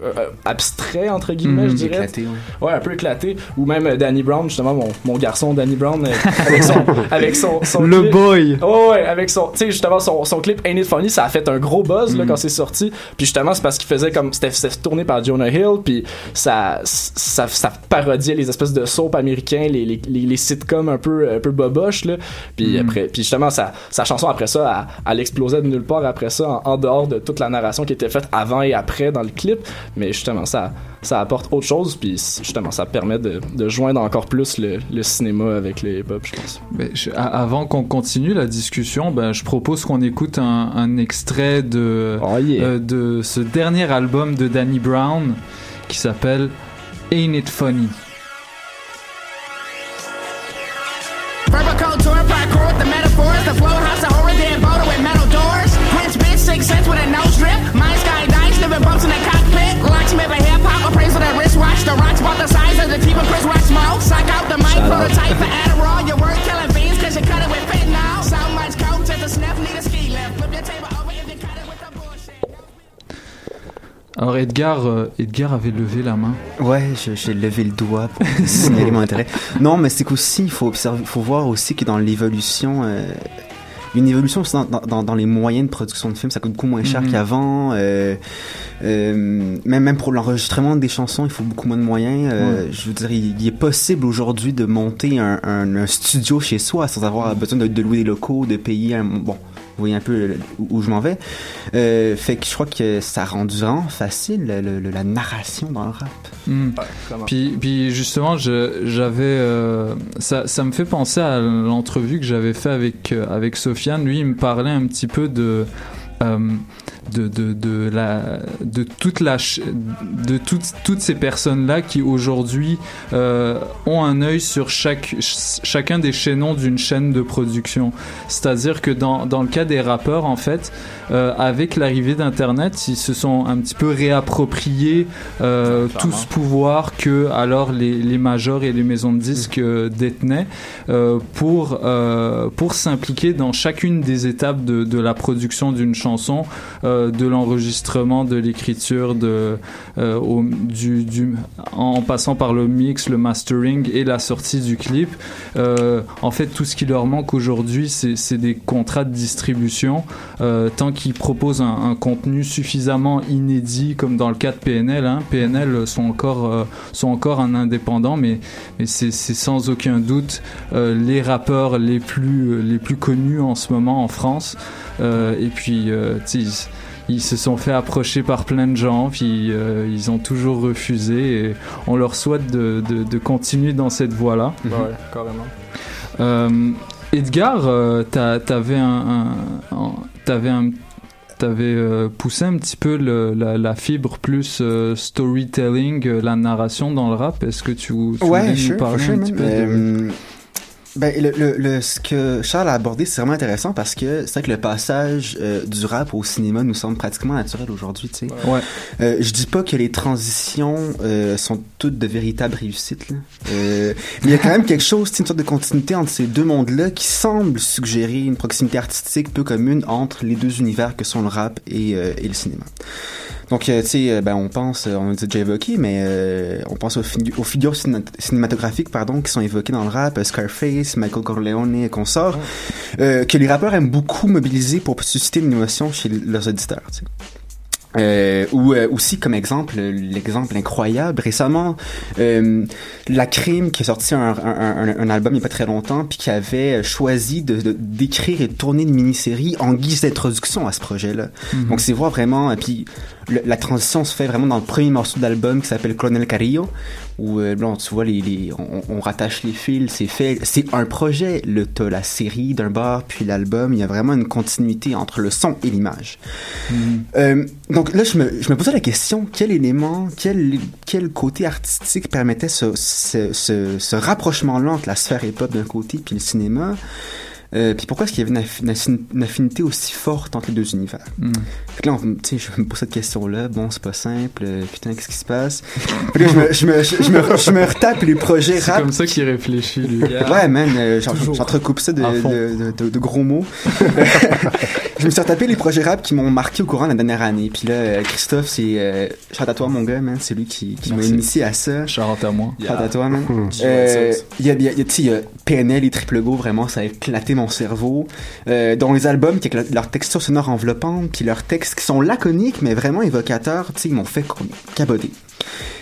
euh, abstraits, entre guillemets, je dirais. Éclaté, ouais. Ouais, un peu éclaté. Ou même euh, Danny Brown, justement, mon, mon garçon Danny Brown, euh, avec son, *laughs* avec son, son Le clip. boy. Ouais, ouais, avec son, tu sais, justement, son, son clip Ain't It Funny, ça a fait un gros buzz, là, Mm. quand c'est sorti. Puis justement, c'est parce qu'il faisait comme, c'était, tourné par Jonah Hill, puis ça, ça, ça parodiait les espèces de soap américains, les, les, les, les sitcoms un peu, un peu boboches, là. Puis Mm. après, puis justement, sa, sa chanson après ça, elle, elle explosait de nulle part après ça, en, en dehors de toute la narration qui était faite avant et après dans le clip. Mais justement, ça, ça apporte autre chose, puis justement, ça permet de, de joindre encore plus le, le cinéma avec le hip-hop, je pense. Je- a- avant qu'on continue la discussion, ben, je propose qu'on écoute un, un extrait de, Oh, euh, de ce dernier album de Danny Brown qui s'appelle Ain't It Funny? Verbal tour, parkour with the metaphors. The flow house, a horror dead boulder with metal doors. Rich bitch, six cents with a nose cockpit. Locksmith, a hip hop, appraisal that wristwatch. The rocks about the size of the team of Chris Rock smoke. Suck out the mic, Shout out. prototype for Adderall. Your word killing fiends, cause you cut it with fentanyl. So much coke to the sniff, need a ski lift. Flip your table over if you cut it with the bullshit. Alors Edgar, euh, Edgar avait levé la main. Ouais, je- j'ai levé le doigt pour *laughs* signaler mon intérêt. Non, mais c'est qu'aussi, il faut observer, faut voir aussi que dans l'évolution, euh, une évolution dans, dans- dans, les moyens de production de films, ça coûte beaucoup moins cher Mhm. qu'avant. euh, euh, même même pour l'enregistrement des chansons, il faut beaucoup moins de moyens. euh, Je veux dire, il, il est possible aujourd'hui de monter un, un- un studio chez soi sans avoir besoin de, de louer des locaux, de payer un bon. Vous voyez un peu où, où je m'en vais. Euh, fait que je crois que ça rend vraiment facile le- le- la narration dans le rap. Hmm. Puis, puis justement, j'avais, euh, ça, ça me fait penser à l'entrevue que j'avais fait avec euh, avec Sofiane. Lui, il me parlait un petit peu de euh, de, de, de la de toute la de toutes toutes ces personnes là qui aujourd'hui euh, ont un œil sur chaque ch- chacun des chaînons d'une chaîne de production. C'est-à-dire que dans dans le cas des rappeurs, en fait, euh, avec l'arrivée d'Internet, ils se sont un petit peu réappropriés euh, tout ce pouvoir que alors les, les majors et les maisons de disques euh, détenaient pour pour s'impliquer dans chacune des étapes de, de la production d'une chanson, euh, euh, de l'enregistrement, de l'écriture, de euh, au- du, en passant par le mix, le mastering et la sortie du clip. Euh, en fait, tout ce qui leur manque aujourd'hui, c'est des contrats de distribution. Tant qu'ils proposent un, contenu suffisamment inédit, comme dans le cas de PNL. Hein. PNL sont encore, sont encore un indépendant, mais, c'est sans aucun doute les rappeurs les plus, les plus connus en ce moment en France. Et puis, euh, ils, se sont fait approcher par plein de gens, puis euh, ils ont toujours refusé. Et on leur souhaite de, de, de continuer dans cette voie-là. Ouais, carrément. Euh, Edgar, euh, t'a- t'avais un, un- un- t'avais un- t'avais euh, poussé un petit peu le- la, la fibre plus euh, storytelling, euh, la narration dans le rap. Est-ce que tu, tu voulais Ouais, nous parler for sure, un petit peu de... Ben, le, le, le- ce que Charles a abordé, c'est vraiment intéressant parce que c'est vrai que le passage euh, du rap au cinéma nous semble pratiquement naturel aujourd'hui, tu sais. Ouais. Euh, je dis pas que les transitions euh, sont toutes de véritables réussites, là. Euh, mais il y a quand même quelque chose, une sorte de continuité entre ces deux mondes-là qui semble suggérer une proximité artistique peu commune entre les deux univers que sont le rap et, euh, et le cinéma. Donc, euh, tu sais, euh, ben, on pense, euh, on a déjà évoqué, mais euh, on pense aux, figu- aux figures cinéma- cinématographiques pardon, qui sont évoquées dans le rap, Scarface, Michael Corleone et consorts, euh, que les rappeurs aiment beaucoup mobiliser pour susciter une émotion chez leurs auditeurs. tu sais. Euh, ou euh, aussi comme exemple l'exemple incroyable récemment euh, la crime qui a sorti un, un, un, un album il n'y a pas très longtemps puis qui avait choisi de d'écrire et de tourner une mini-série en guise d'introduction à ce projet là Mhm. donc c'est voir vraiment puis le- la transition se fait vraiment dans le premier morceau d'album qui s'appelle Colonel Carillo où euh, bon, tu vois les, les on, on rattache les fils c'est fait. C'est un projet le la série d'un bar puis l'album. Il y a vraiment une continuité entre le son et l'image. Euh, donc là, je me, je me posais la question, quel élément, quel, quel côté artistique permettait ce, ce, ce, ce rapprochement-là entre la sphère hip-hop d'un côté puis le cinéma? Euh, puis pourquoi est-ce qu'il y avait une affinité aussi forte entre les deux univers? Mm. Fait que là, on- je me pose cette question-là. Bon, c'est pas simple. euh, putain, qu'est-ce qui se passe? Puis là, je me, je me, je, je me, je me retape les projets C'est rap. comme ça qu'il réfléchit, lui. *laughs* Ouais, man, euh, j'en- j'entrecoupe ça de, de, de- de gros mots. *laughs* je me suis retapé les projets rap qui m'ont marqué au courant de la dernière année. Puis là, euh, Christophe, c'est. Euh, shout à toi, mon gars, man. C'est lui qui, qui m'a initié à ça. Shout à moi. Shout à toi, man. Hmm. Euh, Il y a, il y a, y a, tu sais, il y a PNL et Triple Go, vraiment, ça a éclaté mon cerveau. Euh, dont les albums, qui leur texture sonore enveloppante, puis leurs qui sont laconiques, mais vraiment évocateurs, tu sais, ils m'ont fait caboter.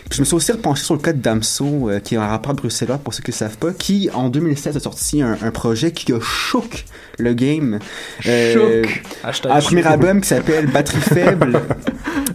Puis je me suis aussi repenché sur le cas de Damso, euh, qui est un rappeur bruxellois, pour ceux qui ne savent pas, qui, en 2016, a sorti un, un projet qui a choqué le game. Euh, un premier album qui s'appelle Batterie Faible. *laughs*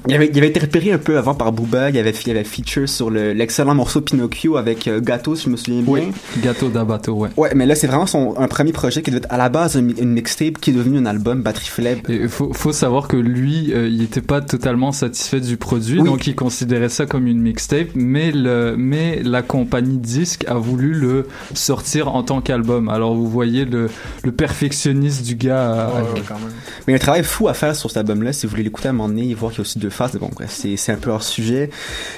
Il avait, il avait été repéré un peu avant par Booba. Il avait, il avait feature sur le- l'excellent morceau Pinocchio avec euh, Gato, si je me souviens bien. Gâteau d'Abato, ouais. Ouais, mais là, c'est vraiment son, un premier projet qui devait être à la base une, une mixtape qui est devenu un album Batterie Faible. Il faut, faut savoir que lui, euh, il n'était pas totalement satisfait du produit, Oui. donc il considérait ça comme une mixtape, mais, le, mais la compagnie disque a voulu le sortir en tant qu'album. Alors vous voyez le, le perfectionniste du gars. à- Mais il y a un travail fou à faire sur cet album-là, si vous voulez l'écouter à un moment donné et voir qu'il y a aussi deux faces. Bon, bref, c'est, c'est un peu hors sujet.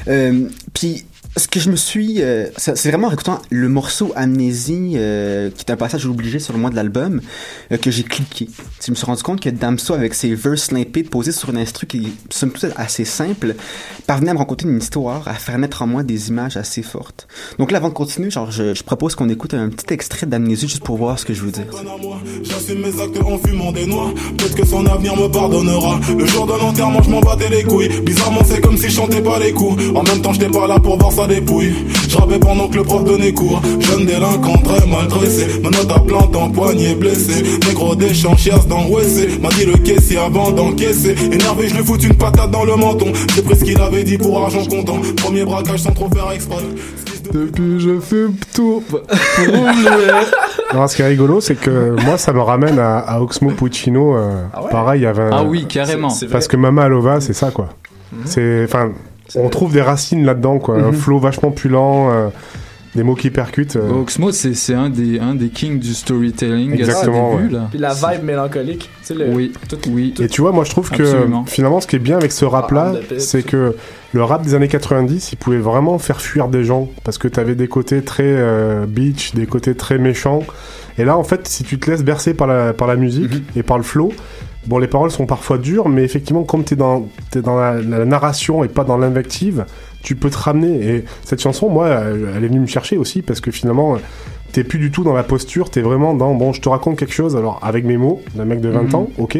Euh, puis, ce que je me suis... euh, c'est vraiment en écoutant le morceau Amnésie, euh, qui est un passage obligé sur le mois de l'album, euh, que j'ai cliqué. Je me suis rendu compte que Damso, avec ses verses limpides posés sur une instru qui est somme toute assez simple, parvenait à me raconter une histoire, à faire naître en moi des images assez fortes. Donc là, avant de continuer, genre, je, je propose qu'on écoute un petit extrait d'Amnésie juste pour voir ce que je veux dire. Sa dépouille. Je rappais pendant que le prof donnait cours. Jeune délinquant, très mal dressé. Ma note à plante en poignet blessé. Négro des chiasse dans WC. M'a dit le caissier avant d'encaisser. Énervé, je lui fous une patate dans le menton. J'ai pris ce qu'il avait dit pour argent comptant. Premier braquage sans trop faire exprès. Depuis, je fais tout pour Non, ce qui est rigolo, c'est que moi, ça me ramène à, à Oxmo Puccino. euh, Pareil, il y avait un- Ah oui, carrément. Parce que Mama Alova, c'est ça, quoi. C'est, enfin, on trouve des racines là-dedans, quoi. Un Mhm. flow vachement pulant, euh, des mots qui percutent. euh. Oxmo, c'est c'est un des, un des kings du storytelling Exactement, à ses débuts, ouais. là. Puis la vibe mélancolique. Tu sais, le, Oui, tout- oui. Et tu vois, moi je trouve que Absolument. finalement ce qui est bien avec ce rap-là, Ah, the c'est que le rap des années 90, il pouvait vraiment faire fuir des gens parce que t'avais des côtés très euh, beach, des côtés très méchants. Et là, en fait, si tu te laisses bercer par la, par la musique Mhm. et par le flow, Bon, les paroles sont parfois dures, mais effectivement, comme t'es dans, es dans la, la narration et pas dans l'invective, tu peux te ramener. Et cette chanson, moi, elle est venue me chercher aussi parce que finalement, t'es plus du tout dans la posture, t'es vraiment dans bon, je te raconte quelque chose, alors avec mes mots, d'un mec de 20 Mhm. ans, ok,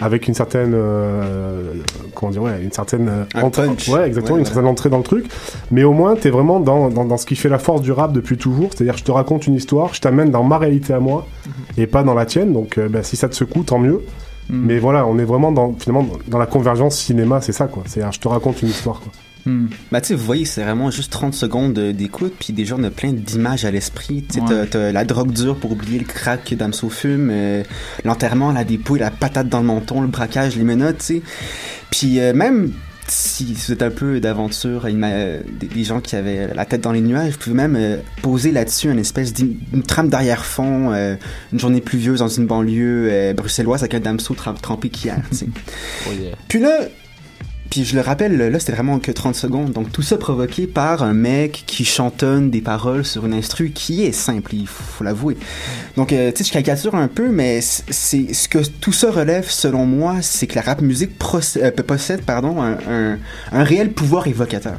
avec une certaine, euh, comment dire, ouais, une certaine euh, entrée- ouais, exactement, Ouais, une certaine entrée dans le truc, mais au moins t'es vraiment dans, dans, dans ce qui fait la force du rap depuis toujours, c'est-à-dire je te raconte une histoire, je t'amène dans ma réalité à moi et pas dans la tienne, donc euh, bah, si ça te secoue, tant mieux. Mais voilà, on est vraiment dans, finalement, dans la convergence cinéma, c'est ça, quoi. C'est, je te raconte une histoire, quoi. Bah, tu sais, vous voyez, c'est vraiment juste 30 secondes d'écoute, puis déjà, on a plein d'images à l'esprit. Tu sais, Ouais. t'as- t'as la drogue dure pour oublier le crack que Damso fume, euh, l'enterrement, la dépouille, la patate dans le menton, le braquage, les menottes, tu sais. Puis euh, même si vous êtes un peu d'aventure, des, des gens qui avaient la tête dans les nuages, vous pouvez même euh, poser là-dessus une espèce d'im- une trame d'arrière-fond, euh, une journée pluvieuse dans une banlieue euh, bruxelloise avec un Damso trempé qu'hier, tu sais. *laughs* Puis là, puis je le rappelle, là, c'était vraiment que 30 secondes. Donc tout ça provoqué par un mec qui chantonne des paroles sur une instru qui est simple, il faut l'avouer. Donc, euh, tu sais, je caricature un peu, mais c'est ce que tout ça relève, selon moi, c'est que la rap musique euh, possède pardon, un réel pouvoir évocateur.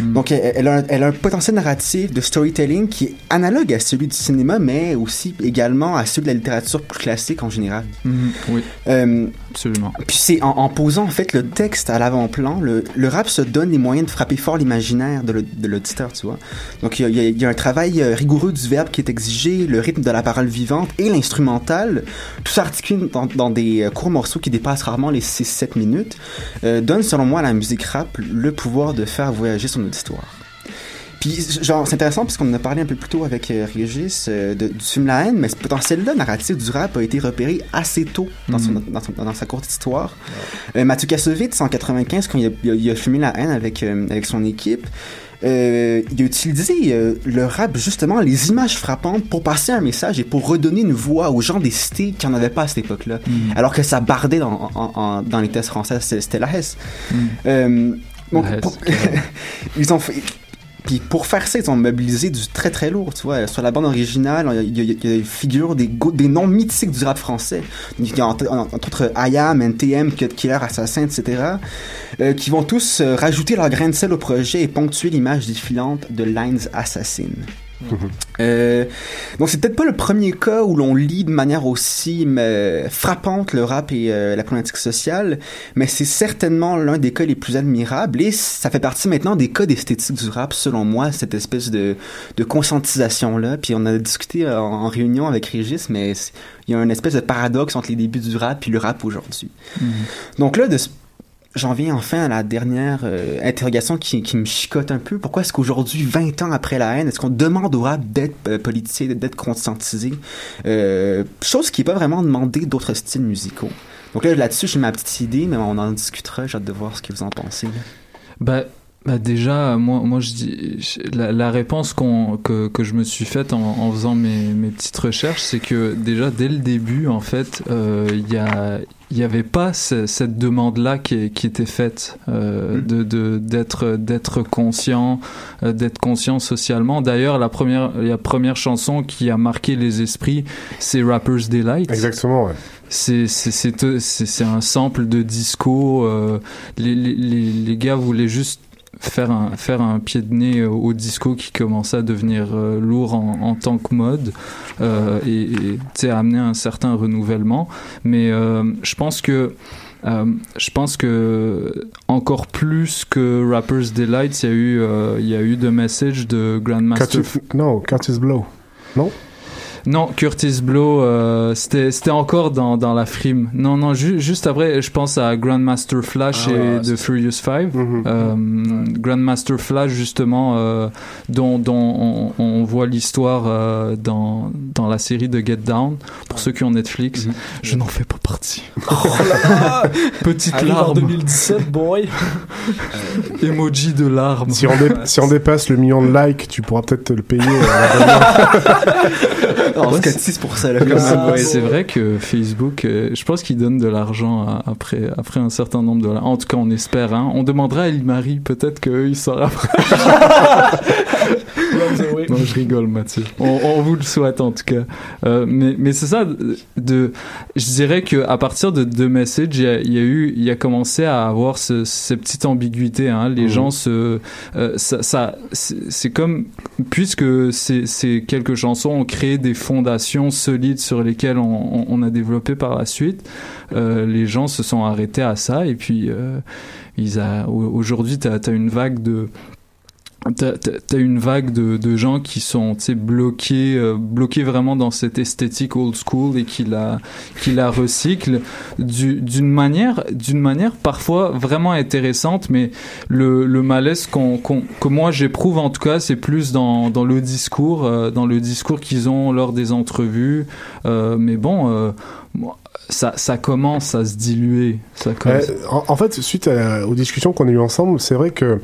Donc, elle, elle a, un- elle a un potentiel narratif de storytelling qui est analogue à celui du cinéma, mais aussi également à celui de la littérature plus classique en général. Mhm, oui. Euh, Absolument. puis c'est en, en posant en fait le texte à l'avant-plan, le, le rap se donne les moyens de frapper fort l'imaginaire de l'auditeur, tu vois. Donc il y a- y, y un travail euh, rigoureux du verbe qui est exigé, le rythme de la parole vivante et l'instrumental, tout ça articulé dans, dans des euh, courts morceaux qui dépassent rarement les 6-7 minutes, euh, donne selon moi à la musique rap le pouvoir de faire voyager son auditoire. Puis, genre, c'est intéressant parce qu'on en a parlé un peu plus tôt avec euh, Régis euh, de, du film La haine, mais ce potentiel-là narratif du rap a été repéré assez tôt dans, son- dans, son- dans sa courte histoire. Euh, Mathieu Kassovitz, en 95, quand il a, il a- il a filmé La haine avec, euh, avec son équipe, euh, il a utilisé euh, le rap, justement, les images frappantes pour passer un message et pour redonner une voix aux gens des cités qui n'en avaient pas à cette époque-là. Alors que ça bardait dans, en- en- dans les tests français, c'était la Hesse. Euh, donc, pour- *laughs* ils ont fait. Puis pour faire ça, ils ont mobilisé du très très lourd, tu vois. Sur la bande originale, il y a, y y des figures, des, noms mythiques du rap français. Il y a entre, entre autres IAM, NTM, Cut Killer, Assassin, etc. euh, qui vont tous euh, rajouter leur grain de sel au projet et ponctuer l'image défilante de Lines Assassin. Euh, donc c'est peut-être pas le premier cas où l'on lit de manière aussi euh, frappante le rap et euh, la problématique sociale, mais c'est certainement l'un des cas les plus admirables et ça fait partie maintenant des cas d'esthétique du rap selon moi, cette espèce de, de conscientisation là. Puis on a discuté en, en réunion avec Régis, mais il y a une espèce de paradoxe entre les débuts du rap et le rap aujourd'hui. Donc là, de J'en viens enfin à la dernière euh, interrogation qui, me chicote un peu. Pourquoi est-ce qu'aujourd'hui, 20 ans après la haine, est-ce qu'on demande au rap d'être euh, politisé, d'être conscientisé? Euh, chose qui n'est pas vraiment demandée d'autres styles musicaux. Donc là, là-dessus, j'ai ma petite idée, mais on en discutera. J'ai hâte de voir ce que vous en pensez. Bah, bah déjà, moi, je dis, la, réponse que, je me suis faite en, faisant mes, mes petites recherches, c'est que déjà dès le début, en fait, euh, il y a il n'y avait pas ce- cette demande-là qui, qui était faite euh, de, de, d'être, d'être conscient, euh, d'être conscient socialement. D'ailleurs, la première, la première chanson qui a marqué les esprits, c'est Rapper's Delight. Exactement, ouais. C'est, c'est, c'est, c'est, c'est un sample de disco. euh, les, les, les gars voulaient juste faire un, faire un pied de nez au, disco qui commençait à devenir euh, lourd en, en tant que mode euh, et, et amener un certain renouvellement. Mais euh, je pense que euh, je pense que encore plus que Rapper's Delight, il y a eu, il y a eu The Message de Grandmaster. Non, Curtis Blow. Non? Non, Curtis Blow, euh, c'était c'était encore dans, dans la frime. Non, non, ju- juste après, je pense à Grandmaster Flash Ah et ouais, The Furious Five. Euh, Grandmaster Flash, justement, euh, dont, dont on, on voit l'histoire euh, dans, dans la série de Get Down. Pour ceux qui ont Netflix, je n'en fais pas partie. *laughs* Petite Arrive en larme. 2017, boy. *laughs* Emoji de larmes. Si on, dé- si on dépasse le million de likes, tu pourras peut-être te le payer. *laughs* se Ouais, cotise pour ça, là, c'est- quand même. ouais, c'est vrai que Facebook, euh, je pense qu'il donne de l'argent après, après un certain nombre de dollars. En tout cas, on espère. Hein. On demandera à Marie peut-être qu'eux, ils s'en rapprochent. Non, je rigole, Mathieu. On, on vous le souhaite en tout cas. Euh, mais mais c'est ça. De, je dirais que à partir de The Message, il y a, il y a eu, il y a commencé à avoir ce, cette petite ambiguïté. Hein. Les Mhm. gens se, euh, ça, ça c'est comme puisque ces, ces quelques chansons ont créé des fondations solides sur lesquelles on, on, on a développé par la suite. euh, les gens se sont arrêtés à ça et puis euh, ils a, aujourd'hui t'as as une vague de T'as t'as une vague de, de gens qui sont bloqués, euh, bloqués vraiment dans cette esthétique old school et qui la, qui la recyclent du- d'une manière, d'une manière parfois vraiment intéressante, mais le, le malaise qu'on, qu'on- que moi j'éprouve en tout cas, c'est plus dans, dans le discours, euh, dans le discours qu'ils ont lors des entrevues. Euh, mais bon, euh, moi, ça, ça commence à se diluer. Ça commence. Euh, en, en fait, suite à- aux discussions qu'on a eues ensemble, c'est vrai que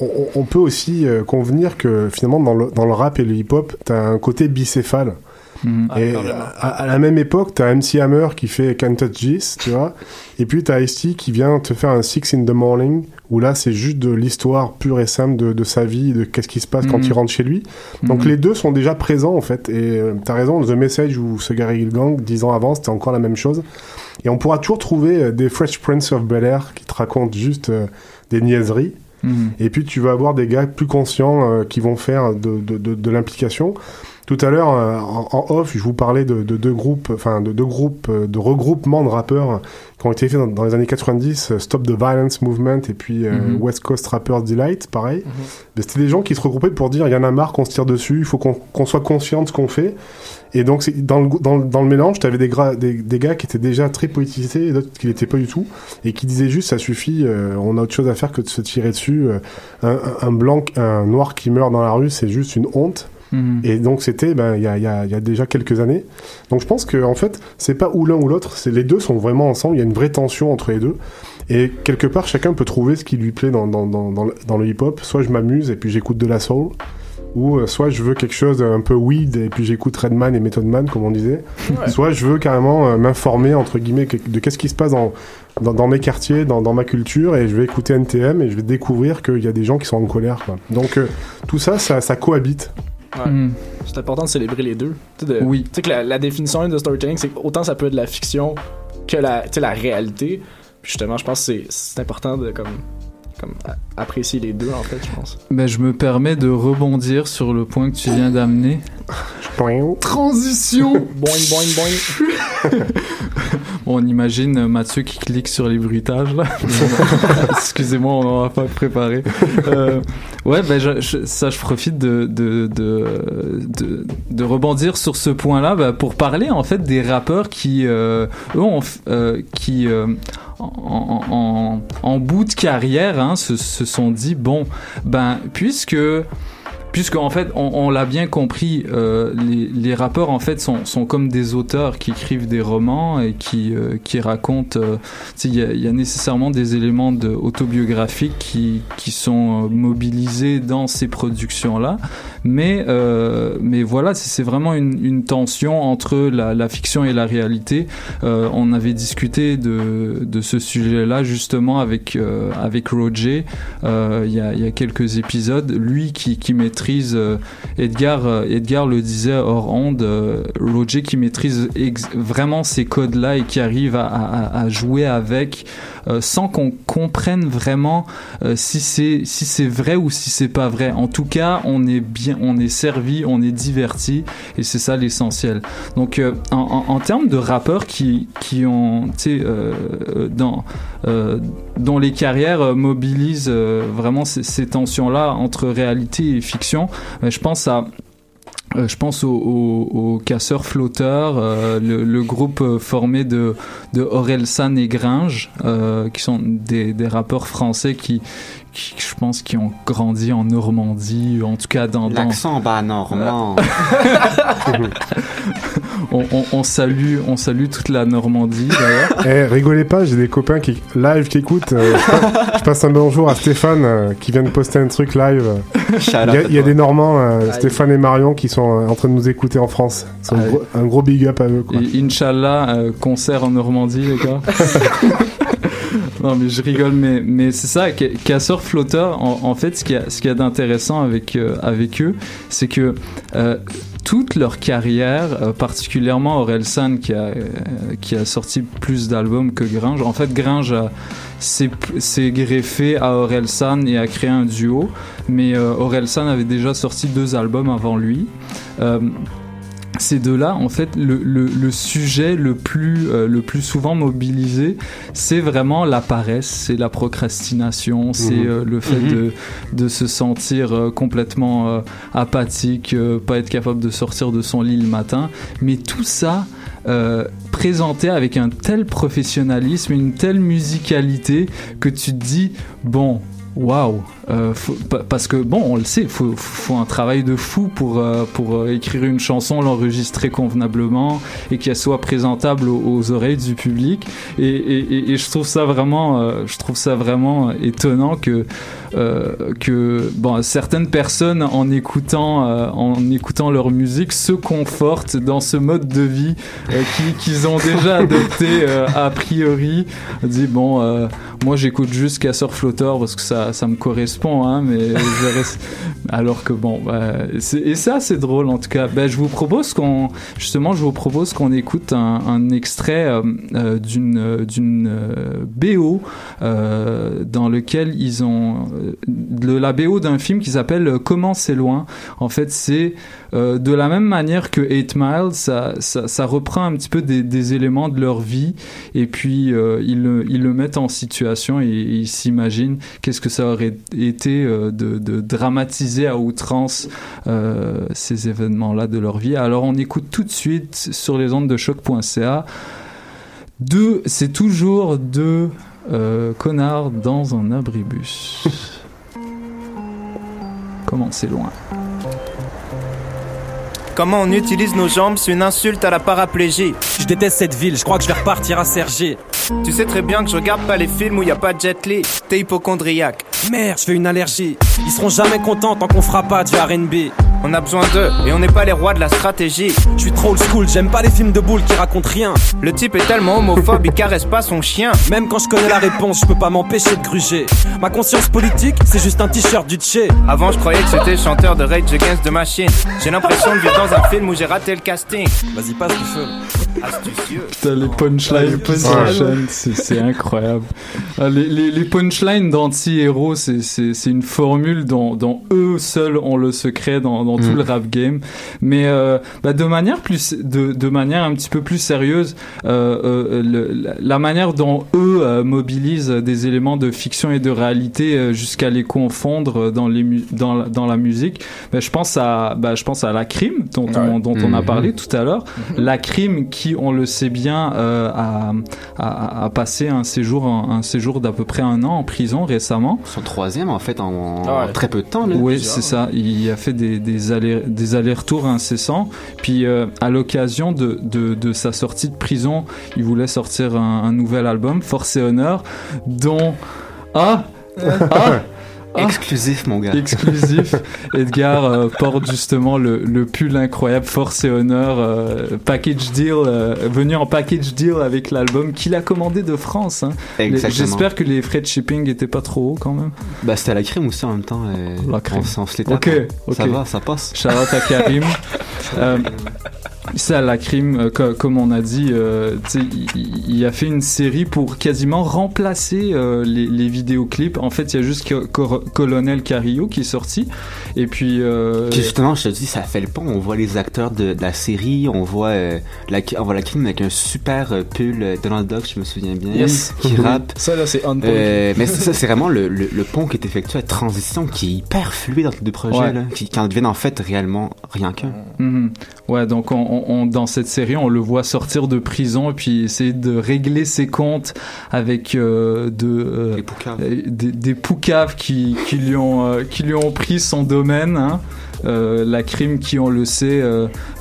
on, on- on peut aussi euh, convenir que finalement dans le, dans le rap et le hip-hop, t'as un côté bicéphale. Mhm. Et à, à la même époque, t'as MC Hammer qui fait Can't Touch This, tu vois. Et puis t'as Ice-T qui vient te faire un Six in the Morning, où là c'est juste de l'histoire pure et simple de, de sa vie, de qu'est-ce qui se passe quand Mhm. il rentre chez lui. Donc Mhm. les deux sont déjà présents en fait. Et euh, t'as raison, The Message ou ce Gary Hill Gang, dix ans avant, c'était encore la même chose. Et on pourra toujours trouver euh, des Fresh Prince of Bel Air qui te racontent juste euh, des niaiseries. Et puis tu vas avoir des gars plus conscients euh, qui vont faire de, de, de, de l'implication. Tout à l'heure, euh, en, en off, je vous parlais de, de deux groupes, enfin de deux groupes euh, de regroupements de rappeurs qui ont été faits dans, dans les années 90, euh, Stop the Violence Movement et puis euh, Mhm. West Coast Rappers Delight, pareil. Mais C'était des gens qui se regroupaient pour dire il y en a marre qu'on se tire dessus, il faut qu'on qu'on soit conscient de ce qu'on fait. Et donc dans le, dans, dans le mélange, tu avais des, gra- des, des gars qui étaient déjà très politisés et d'autres qui l'étaient pas du tout et qui disaient juste ça suffit, euh, on a autre chose à faire que de se tirer dessus. euh, un- un blanc, un noir qui meurt dans la rue, c'est juste une honte. Mhm. Et donc c'était ben, il y, a, il y, a, il y a déjà quelques années. Donc je pense que en fait c'est pas ou l'un ou l'autre, c'est les deux sont vraiment ensemble. Il y a une vraie tension entre les deux. Et quelque part chacun peut trouver ce qui lui plaît dans, dans, dans, dans le, dans le hip-hop. Soit je m'amuse et puis j'écoute de la soul, ou euh, soit je veux quelque chose un peu weed et puis j'écoute Redman et Method Man comme on disait. Ouais. Soit je veux carrément euh, m'informer entre guillemets de qu'est-ce qui se passe dans, dans, dans mes quartiers, dans, dans ma culture et je vais écouter NTM et je vais découvrir qu'il y a des gens qui sont en colère. Quoi. Donc euh, tout ça, ça, ça cohabite. Ouais. Mhm. C'est important de célébrer les deux. De- Oui. Tu sais que la, la définition de storytelling, c'est autant ça peut être de la fiction que la, la réalité. Puis justement, je pense que c'est- c'est important de comme, comme apprécier les deux, en fait, je pense. Ben, je me permets de rebondir sur le point que tu viens d'amener. Transition *laughs* Boing, boing, boing. *laughs* Bon, on imagine Mathieu qui clique sur les bruitages là. *laughs* Excusez-moi, on n'aura pas préparé. Euh, ouais, ben je, je- ça, je profite de de, de, de, de rebondir sur ce point-là ben, pour parler en fait des rappeurs qui, euh, eux, ont, euh, qui euh, en, bout de carrière hein, se, se sont dit bon, ben puisque Puisque en fait, on, l'a bien compris, euh, les, les rappeurs en fait sont, sont comme des auteurs qui écrivent des romans et qui, euh, qui racontent. euh, Il y, a- nécessairement des éléments autobiographiques qui, qui sont euh, mobilisés dans ces productions-là. Mais, mais voilà, c'est vraiment une, tension entre la, fiction et la réalité. On avait discuté de, de ce sujet-là justement avec, avec Roger il y, a, y a quelques épisodes. Lui qui, qui maîtrise, euh, Edgar, euh, Edgar le disait hors onde, euh, Roger qui maîtrise vraiment ces codes-là et qui arrive à, jouer avec sans qu'on comprenne vraiment si c'est vrai ou si c'est pas vrai. En tout cas, on est bien, on est servi, on est diverti et c'est ça l'essentiel. Donc en, termes de rappeurs qui ont, tu sais, dans dont les carrières euh, mobilisent euh, vraiment ces, ces tensions-là entre réalité et fiction, euh, je pense à euh, je pense aux, aux, aux casseurs flotteurs, euh, le, le groupe euh, formé de, de Orelsan et Gringe, euh, qui sont des, des rappeurs français qui, qui, je pense, qui ont grandi en Normandie, en tout cas dans... dans- L'accent bas normand. *laughs* *laughs* on, on, on salue, on salue toute la Normandie d'ailleurs. *laughs* Eh, rigolez pas, j'ai des copains qui live qui écoutent. euh, je, passe, je passe un bonjour à Stéphane euh, qui vient de poster un truc live. Il y a, il y a des Normands, euh, Stéphane et Marion, qui sont euh, en train de nous écouter en France. C'est un, gros, un gros big up à eux. Quoi. Inch'Allah, euh, concert en Normandie, les gars. *laughs* non, mais je rigole, mais, mais c'est ça, Ca- Casseur Flotteur, en, en fait, ce qu'il y a, ce qu'il y a d'intéressant avec, euh, avec eux, c'est que euh, toute leur carrière, euh, particulièrement Orelsan qui a, euh, qui a sorti plus d'albums que Gringe, en fait, Gringe a- s'est greffé à Orelsan et a créé un duo, mais euh, Orelsan avait déjà sorti deux albums avant lui. Euh, ces deux-là, en fait, le, le, le sujet le plus, euh, le plus souvent mobilisé, c'est vraiment la paresse, c'est la procrastination, c'est Mhm. euh, le fait Mhm. de, de se sentir euh, complètement apathique, pas être capable de sortir de son lit le matin. Mais tout ça, euh, présenté avec un tel professionnalisme, une telle musicalité, que tu te dis, bon, Waouh, Euh, parce que bon, on le sait, faut, faut un travail de fou pour euh, pour euh, écrire une chanson, l'enregistrer convenablement et qu'elle soit présentable aux, aux oreilles du public. Et, et, et- et je trouve ça vraiment, euh, je trouve ça vraiment étonnant que euh, que bon, certaines personnes en écoutant euh, en écoutant leur musique se confortent dans ce mode de vie euh, qui- qu'ils ont déjà *laughs* adopté euh, a priori. On dit bon, euh, moi j'écoute juste Casseur Flotteur parce que ça, ça me correspond, hein, mais je reste- *laughs* alors que bon, bah, et ça c'est drôle en tout cas. Ben, je vous propose qu'on justement, je vous propose qu'on écoute un, un extrait euh, euh, d'une euh, d'une euh, BO euh, dans lequel ils ont euh, de la BO d'un film qui s'appelle euh, Comment c'est loin. En fait, c'est euh, de la même manière que 8 Miles, ça, ça, reprend un petit peu des, éléments de leur vie et puis euh, ils, le, ils le mettent en situation et, ils s'imaginent qu'est-ce que ça aurait été de, dramatiser à outrance ces événements-là de leur vie. Alors on écoute tout de suite sur les ondes de choc.ca. Deux, c'est toujours deux euh, connards dans un abribus. Comment c'est loin. Comment on utilise nos jambes, c'est une insulte à la paraplégie. Je déteste cette ville, je crois que je vais repartir à Sergi. Tu sais très bien que je regarde pas les films où y a pas de Jet Li. T'es hypochondriaque. Merde, je fais une allergie. Ils seront jamais contents tant qu'on fera pas du RB. On a besoin d'eux et on n'est pas les rois de la stratégie. Je suis trop old school, j'aime pas les films de boules qui racontent rien. Le type est tellement homophobe, il caresse pas son chien. Même quand je connais la réponse, je peux pas m'empêcher de gruger. Ma conscience politique, c'est juste un t-shirt du Tché. Avant, je croyais que c'était le chanteur de Rage Against the Machine. J'ai l'impression de vivre dans un film où j'ai raté le casting. Vas-y, passe du feu. Astucieux. Putain, les punchlines c'est c'est incroyable. Ah, Les, les, les punchlines d'anti-héros, c'est- une formule dont, dont eux seuls ont le secret dans, dans tout Mm. le rap game. Mais euh, bah, de manière plus, de, de manière un petit peu plus sérieuse, euh, euh, le- la, manière dont eux euh, mobilisent des éléments de fiction et de réalité euh, jusqu'à les confondre dans les dans, la- dans la musique, bah, je pense à bah, je pense à la crime dont on, dont on a Mhm. parlé tout à l'heure. La crime qui, on le sait bien, euh, a, a, a passé un séjour, un, un séjour d'à peu près un an en prison récemment. Son troisième, en fait, en, Ah ouais. très peu de temps. Là. Oui, c'est ça. Il a fait des, des, des allers-retours incessants. Puis, euh, à l'occasion de, de, de sa sortie de prison, il voulait sortir un, un nouvel album, Force et Honneur, dont... Ah Ah *laughs* Exclusif, mon gars. Exclusif. *laughs* Edgar euh, porte justement le, le pull incroyable Force et Honneur euh, package deal euh, venu en package deal avec l'album qu'il a commandé de France. hein. J'espère que les frais de shipping étaient pas trop hauts quand même. Bah, c'était à la crime aussi en même temps. euh, La crime. On, se les tape, Ok, hein. ok. Ça va, ça passe. Shout out à Karim. *laughs* Ça, la crime, euh, co- comme on a dit, euh, il, il a fait une série pour quasiment remplacer euh, les, les vidéoclips. En fait, il y a juste Co- Co- Colonel Carillo qui est sorti. Et puis. justement, je te dis, ça fait le pont. On voit les acteurs de, de la série, on voit, la, on voit la crime avec un super pull Donald Duck, je me souviens bien, Yes. qui *laughs* rappe. Ça, là, c'est on point. Mais ça, c'est *laughs* vraiment le, le, le pont qui est effectué à transition qui est hyper fluide entre les deux projets, Ouais. là, qui, qui en deviennent en fait réellement rien qu'un. Mhm. Ouais, donc on, on- on- dans cette série, on le voit sortir de prison et puis essayer de régler ses comptes avec euh, de, euh, des, des poucaves qui, qui, lui ont, euh, qui lui ont pris son domaine. hein. La crime qui, on le sait,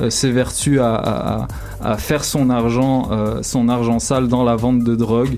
s'évertue à, à, à- à faire son argent, euh, son argent sale dans la vente de drogue.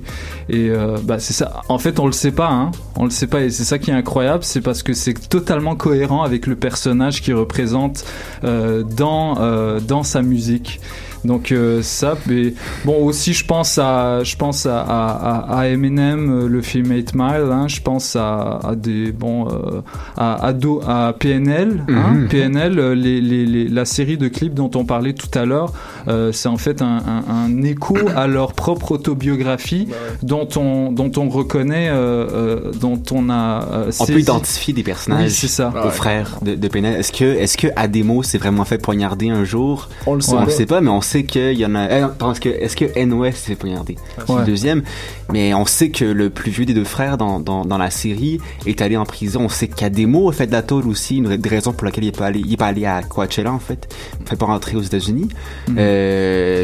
Et euh, bah, c'est ça. En fait, on le sait pas. Hein. On le sait pas. Et c'est ça qui est incroyable, c'est parce que c'est totalement cohérent avec le personnage qu'il représente euh, dans euh, dans sa musique. Donc euh, ça, mais bon aussi je pense à je pense à, à, à Eminem, le film 8 Mile, hein, je pense à, à des bon euh, à, à, PNL, hein, Mhm. PNL, les, les, les- la série de clips dont on parlait tout à l'heure, euh, c'est en fait un, un, un écho à leur propre autobiographie dont on dont on reconnaît, euh, euh, dont on a euh, On peut identifier des personnages Oui, c'est ça. aux frères de, de Penel. Est-ce que, est-ce que Ademo s'est vraiment fait poignarder un jour? On le sait On pas. le sait pas, mais on sait qu'il y en a. Eh, attends, est-ce que, est-ce que NOS s'est fait poignarder? C'est Ouais. le deuxième. Mais on sait que le plus vieux des deux frères dans, dans, dans la série est allé en prison. On sait qu'Ademo a fait de la tôle aussi, une des raisons pour laquelle il est pas allé, il est pas allé à Coachella en fait. Il fait pas rentrer aux États-Unis. Euh,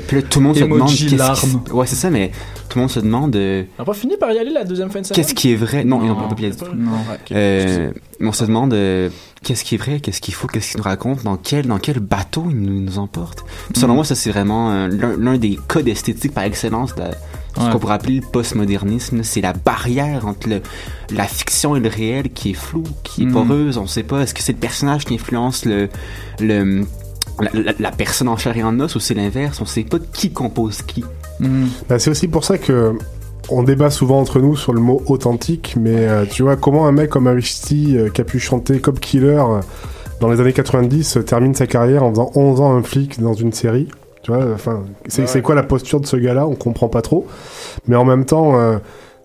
puis là, tout le monde se Emoji demande. qu'est-ce qui- larmes. Ouais, c'est ça, mais tout le monde se demande. euh, On n'a pas fini par y aller la deuxième fin de semaine. Qu'est-ce qui est vrai? Non, ils n'ont pas Non. bien dit tout. Non. Euh, mais on se demande euh, qu'est-ce qui est vrai, qu'est-ce qu'il faut, qu'est-ce qu'il nous raconte, dans quel, dans quel bateau il nous, nous emporte. Puis selon Mm. moi, ça c'est vraiment euh, l'un des codes esthétiques par excellence de ce Ouais. qu'on pourrait appeler le postmodernisme. C'est la barrière entre le, la fiction et le réel qui est floue, qui est Mm. poreuse. On sait pas, est-ce que c'est le personnage qui influence le, le la, la- la personne en chair et en os ou c'est l'inverse On sait pas qui compose qui. Bah, c'est aussi pour ça que on débat souvent entre nous sur le mot authentique, mais euh, tu vois, comment un mec comme Avicii, euh, qui a pu chanter Cop Killer euh, dans les années 90, euh, termine sa carrière en faisant 11 ans un flic dans une série Tu vois, enfin, c'est c'est quoi la posture de ce gars-là? On comprend pas trop. Mais en même temps, euh,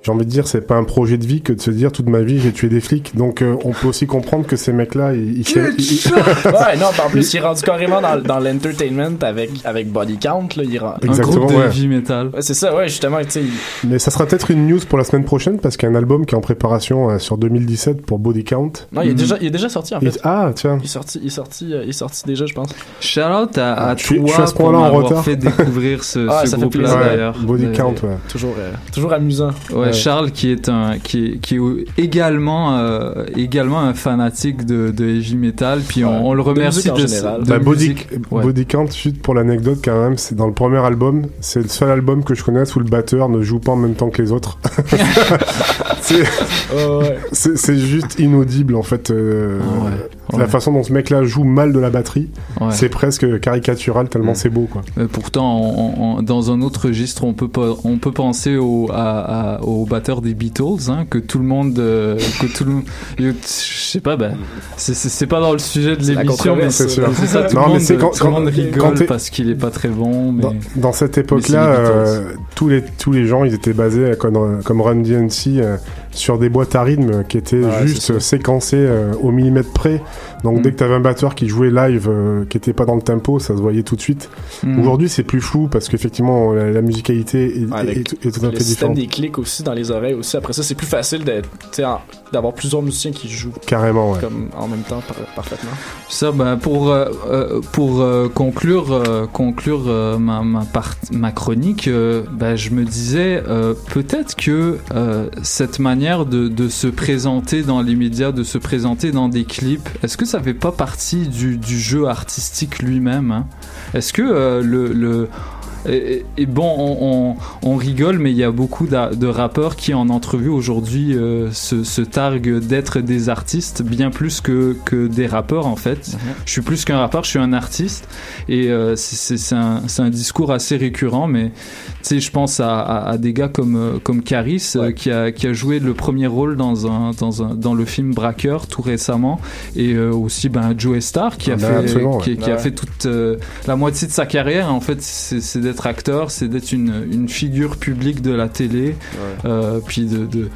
j'ai envie de dire, c'est pas un projet de vie que de se dire toute ma vie j'ai tué des flics. Donc euh, on peut aussi comprendre que ces mecs-là, ils, ils- ils- *laughs* ouais, non, en plus, il est rendu carrément dans, dans l'entertainment avec, avec Body Count. Là, il est rend- Exactement, Un groupe de ouais. heavy metal. Ouais, c'est ça, ouais, justement, tu sais. il- Mais ça sera peut-être une news pour la semaine prochaine parce qu'il y a un album qui est en préparation euh, sur 2017 pour Body Count. Non, il est, déjà, il est déjà sorti en Il- fait. Ah, tiens. Il est sorti, il est sorti, euh, il est sorti déjà, je pense. Shout out à, à Je suis- toi je suis à ce pour en retard. fait découvrir ce, *laughs* Ah, ce groupe-là d'ailleurs. Body Count, ouais. Toujours, euh, toujours amusant. Ouais, Charles qui est un qui est, qui est également euh, également un fanatique de, de heavy metal puis on, on le De remercie musique en de, général. de Bah, Body, musique. Ouais. Body Count, juste pour l'anecdote quand même, c'est dans le premier album, c'est le seul album que je connaisse où le batteur ne joue pas en même temps que les autres. *laughs* c'est Oh, ouais. c'est juste inaudible en fait. euh, ouais. La façon dont ce mec-là joue mal de la batterie, Ouais. c'est presque caricatural tellement c'est beau quoi. Euh, pourtant, on- on- dans un autre registre, on peut pas, on peut penser au, à, à- au batteur des Beatles, hein, que tout le monde, euh, que tout le, je sais pas, ben, c'est- pas dans le sujet de l'émission, mais c'est ça. Tout Non, le mais monde, c'est quand- tout le quand- monde rigole parce qu'il est pas très bon. Mais... Dans, dans cette époque-là, euh, tous, les, tous les gens, ils étaient basés comme, comme Run DMC euh, sur des boîtes à rythme qui étaient Ouais, juste séquencées euh, au millimètre près. Donc Mm. dès que tu avais un batteur qui jouait live, euh, qui était pas dans le tempo, ça se voyait tout de suite. Mm. Aujourd'hui, c'est plus flou parce qu'effectivement, la, la musicalité est, Ouais, est- avec est tout- est tout un le système différente. des clics aussi dans les oreilles aussi. Après ça, c'est plus facile d'avoir plusieurs musiciens qui jouent Carrément, ouais. comme en même temps par- parfaitement. Ça, ben, pour euh, euh, pour euh, conclure euh, conclure euh, ma ma, part- ma chronique, euh, ben, je me disais euh, peut-être que euh, cette manière de, de se présenter dans les médias, de se présenter dans des clips, est-ce que ça fait pas partie du, du jeu artistique lui-même hein? Est-ce que euh, le, le et, et bon, on, on- on rigole, mais il y a beaucoup de rappeurs qui, en entrevue aujourd'hui, euh, se, se targuent d'être des artistes, bien plus que, que des rappeurs, en fait. Je suis plus qu'un rappeur, je suis un artiste. Et euh, c'est- un, un discours assez récurrent, mais sais, je pense à, à- à des gars comme, euh, comme Caris, euh, qui, a, qui a joué le premier rôle dans, un, dans, un, dans le film Braqueur tout récemment, et euh, aussi ben, Joe Star, qui a Ah, fait, qui, ouais. qui a Ouais. fait toute euh, la moitié de sa carrière, en fait, c'est d'être acteur, c'est d'être une, une figure publique de la télé, euh, puis de, de,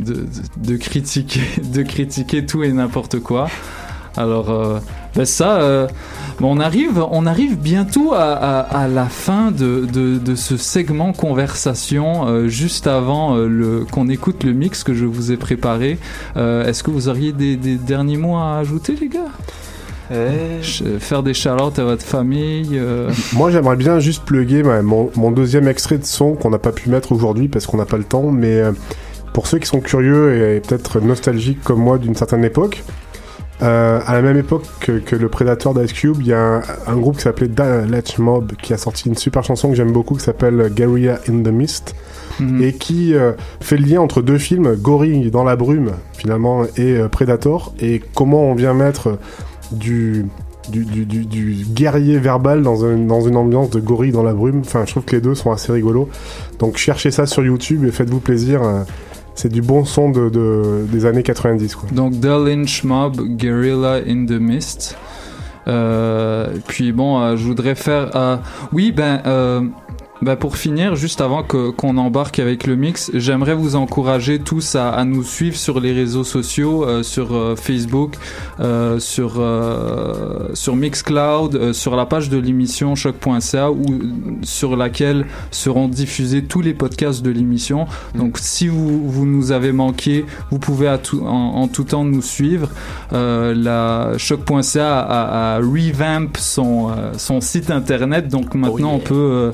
de, de, de critiquer, *laughs* de critiquer tout et n'importe quoi. Alors, euh, ben ça, euh, on arrive, on arrive bientôt à, à, à la fin de, de, de ce segment conversation, euh, juste avant euh, qu'on écoute le mix que je vous ai préparé. Euh, Est-ce que vous auriez des, des derniers mots à ajouter, les gars? Faire des shout à votre famille. euh, Moi, j'aimerais bien juste plugger mon, mon deuxième extrait de son qu'on n'a pas pu mettre aujourd'hui parce qu'on n'a pas le temps, mais pour ceux qui sont curieux et peut-être nostalgiques comme moi d'une certaine époque, euh, à la même époque que, que le Predator d'Ice Cube, il y a un, un groupe qui s'appelait Da Latch Mob qui a sorti une super chanson que j'aime beaucoup qui s'appelle Guerrilla in the Mist Mhm. et qui euh, fait le lien entre deux films, Gorille dans la brume finalement et euh, Predator et comment on vient mettre du du, du, du, du guerrier verbal dans, un, dans une ambiance de gorille dans la brume. Enfin, je trouve que les deux sont assez rigolos. Donc cherchez ça sur YouTube et faites-vous plaisir. Euh, C'est du bon son de, de- des années 90. Quoi. Donc The Lynch Mob, Guerrilla in the Mist. Euh, puis bon, euh, je voudrais faire. euh, oui, ben. Ben, pour finir, juste avant que qu'on embarque avec le mix, j'aimerais vous encourager tous à, à nous suivre sur les réseaux sociaux, euh, sur euh, Facebook, euh, sur euh, sur Mixcloud, euh, sur la page de l'émission choc.ca ou sur laquelle seront diffusés tous les podcasts de l'émission. Donc si vous vous nous avez manqué, vous pouvez à tout, en, en tout temps nous suivre. Euh, la choc.ca a, a revamp son son site internet, donc maintenant on peut euh,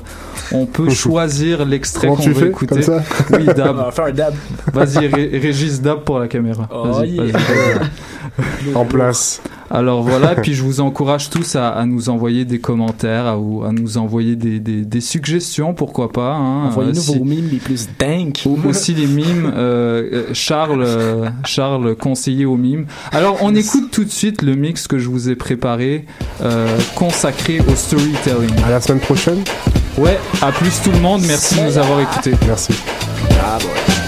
on peut choisir l'extrait qu'on tu veut fais écouter. Comme ça Oui, *laughs* Dab. On va faire un dab. Vas-y, Ré- Régis Dab pour la caméra. Oh, Vas-y, yeah. *laughs* En place. Alors voilà, puis je vous encourage tous à, à nous envoyer des commentaires, à, ou à nous envoyer des, des, des suggestions, pourquoi pas. Hein, Envoyez-nous Euh, si- vos mimes les plus dingues. ou aussi les mimes. euh, euh, Charles, euh, Charles conseiller aux mimes. Alors on écoute tout de suite le mix que je vous ai préparé, euh, consacré au storytelling. À la semaine prochaine. Ouais, à plus tout le monde. Merci de nous avoir écoutés. Merci. Mes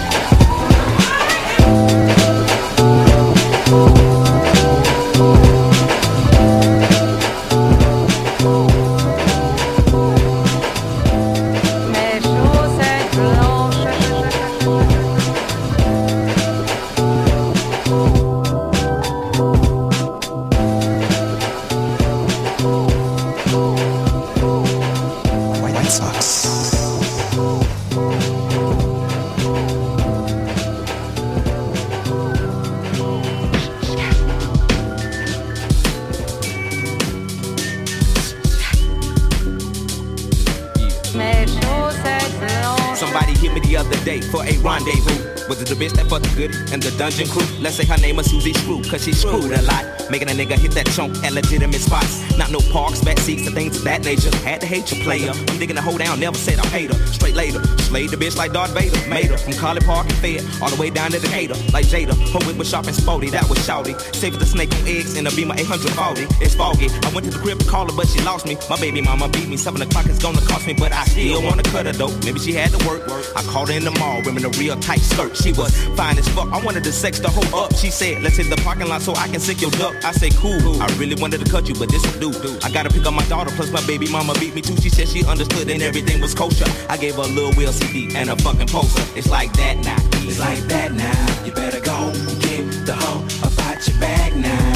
dungeon crew? Let's say her name is Susie Screw, cause she screwed a lot. Making a nigga hit that chunk at legitimate spots. Not no parks, back seats, and things of that nature. Had to hate your player. I'm digging the hoe down, never said I hate her. Straight later, slayed the bitch like Darth Vader. Made her from College Park and Fed, all the way down to Decatur. Like Jada, her whip was sharp and sporty, that was shouty. Saved the snake on eggs in a Beamer 840. It's foggy. I went to the crib to call her, but she lost me. My baby mama beat me. Seven o'clock is gonna cost me, but I still wanna cut her though. Maybe she had to work. I called her in the mall, wearing a real tight skirt. She was fine as fuck. I wanted to sex the hoe up. She said, let's hit the parking lot so I can sick your duck. I say, cool. I really wanted to cut you, but this will do. I gotta pick up my daughter, plus my baby mama beat me too. She said she understood and everything was kosher. I gave her a little wheel CD and a fucking poster. It's like that now. It's like that now. You better go get the hoe about your bag now.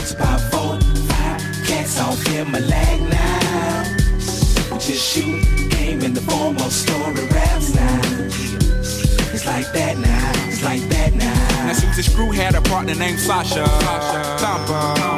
It's about four, five cats off in my leg now. Just shoot game in the form of story Susie Screw had a partner named Sasha. Thumper.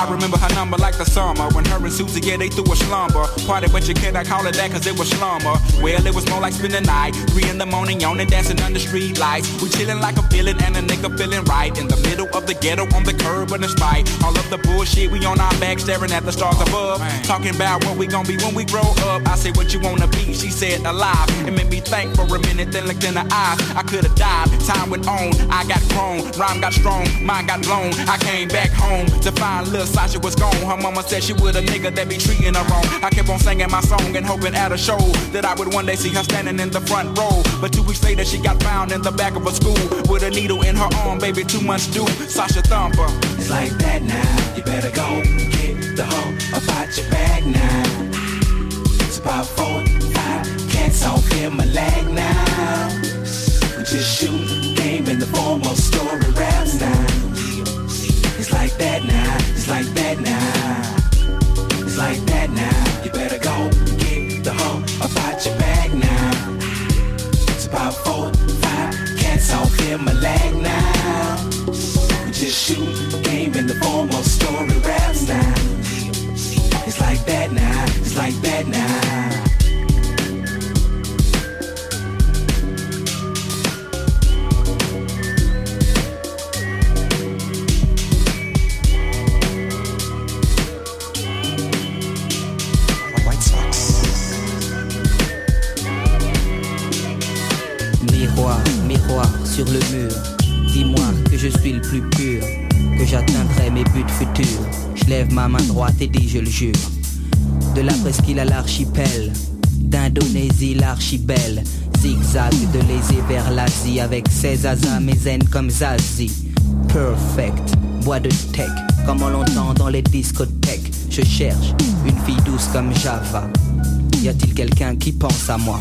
I remember her number like the summer when her and Susie, yeah, they threw a slumber. Party, but you can't call it that cause it was slumber. Well, it was more like spending the night. Three in the morning, on yawning, dancing under street lights. We chilling like a villain and a nigga feeling right. In the middle of the ghetto on the curb and the spite. All of the bullshit, we on our back staring at the stars above. Talking about what we gon' be when we grow up. I say what you wanna be, she said alive. It made me think for a minute, then looked in her eyes. I could've died, time went on. I got grown, rhyme got strong, mind got blown. I came back home to find little Sasha was gone. Her mama said she with a nigga that be treating her wrong. I kept on singing my song and hoping at a show that I would one day see her standing in the front row. But two weeks later, she got found in the back of a school with a needle in her arm. Baby, two months due. Sasha Thumper. It's like that now. You better go get the hoe about your bag now. It's about four, five cats off in my leg now. Just shoot game in the form of story raps now. It's like that now. It's like that now. It's like that now. You better go get the hoe about your bag now. It's about four, five cats off in my leg now. Just shoot game in the form of story raps now. It's like that now. It's like that now. Sur le mur, dis-moi que je suis le plus pur, que j'atteindrai mes buts futurs. Je lève ma main droite et dis, je le jure. De la presqu'île à l'archipel, d'Indonésie l'archibel. Zigzag de l'Aisée vers l'Asie avec ses asas, mes zen comme Zazie. Perfect, bois de tech, comme on l'entend dans les discothèques. Je cherche une fille douce comme Java. Y a-t-il quelqu'un qui pense à moi?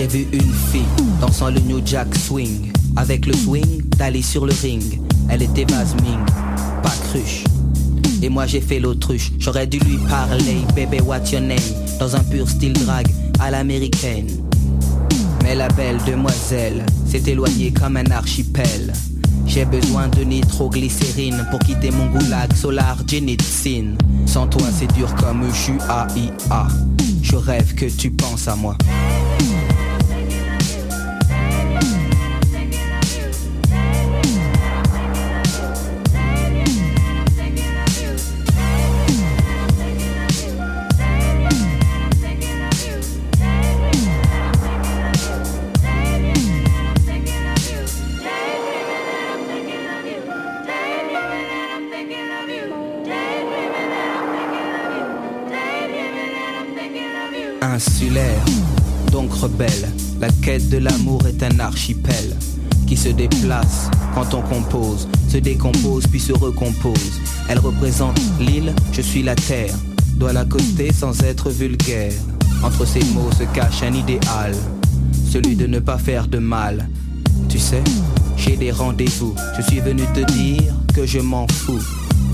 J'ai vu une fille dansant le New Jack Swing. Avec le swing d'aller sur le ring. Elle était Vasming, pas cruche. Et moi j'ai fait l'autruche. J'aurais dû lui parler, baby what's your name? Dans un pur style drag à l'américaine. Mais la belle demoiselle s'est éloignée comme un archipel. J'ai besoin de nitroglycérine pour quitter mon goulag solar généticine. Sans toi c'est dur comme A Je rêve que tu penses à moi. Mm-hmm. La quête de l'amour est un archipel qui se déplace quand on compose, se décompose puis se recompose. Elle représente l'île, je suis la terre, dois l'accoster sans être vulgaire. Entre ces mots se cache un idéal, celui de ne pas faire de mal. Tu sais, j'ai des rendez-vous, je suis venu te dire que je m'en fous.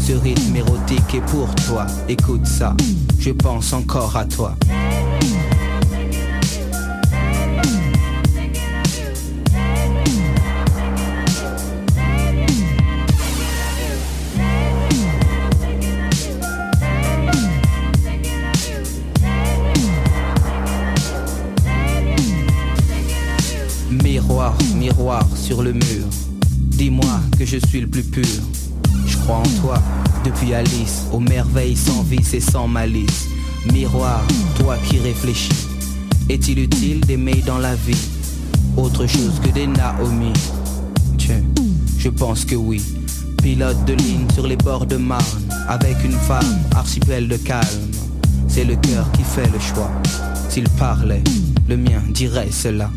Ce rythme érotique est pour toi, écoute ça, je pense encore à toi. Sur le mur, dis-moi que je suis le plus pur. Je crois en toi depuis Alice, aux merveilles sans vice et sans malice. Miroir, toi qui réfléchis, est-il utile d'aimer dans la vie autre chose que des Naomi? Tiens, je pense que oui. Pilote de ligne sur les bords de Marne, avec une femme, archipel de calme. C'est le cœur qui fait le choix. S'il parlait, le mien dirait cela.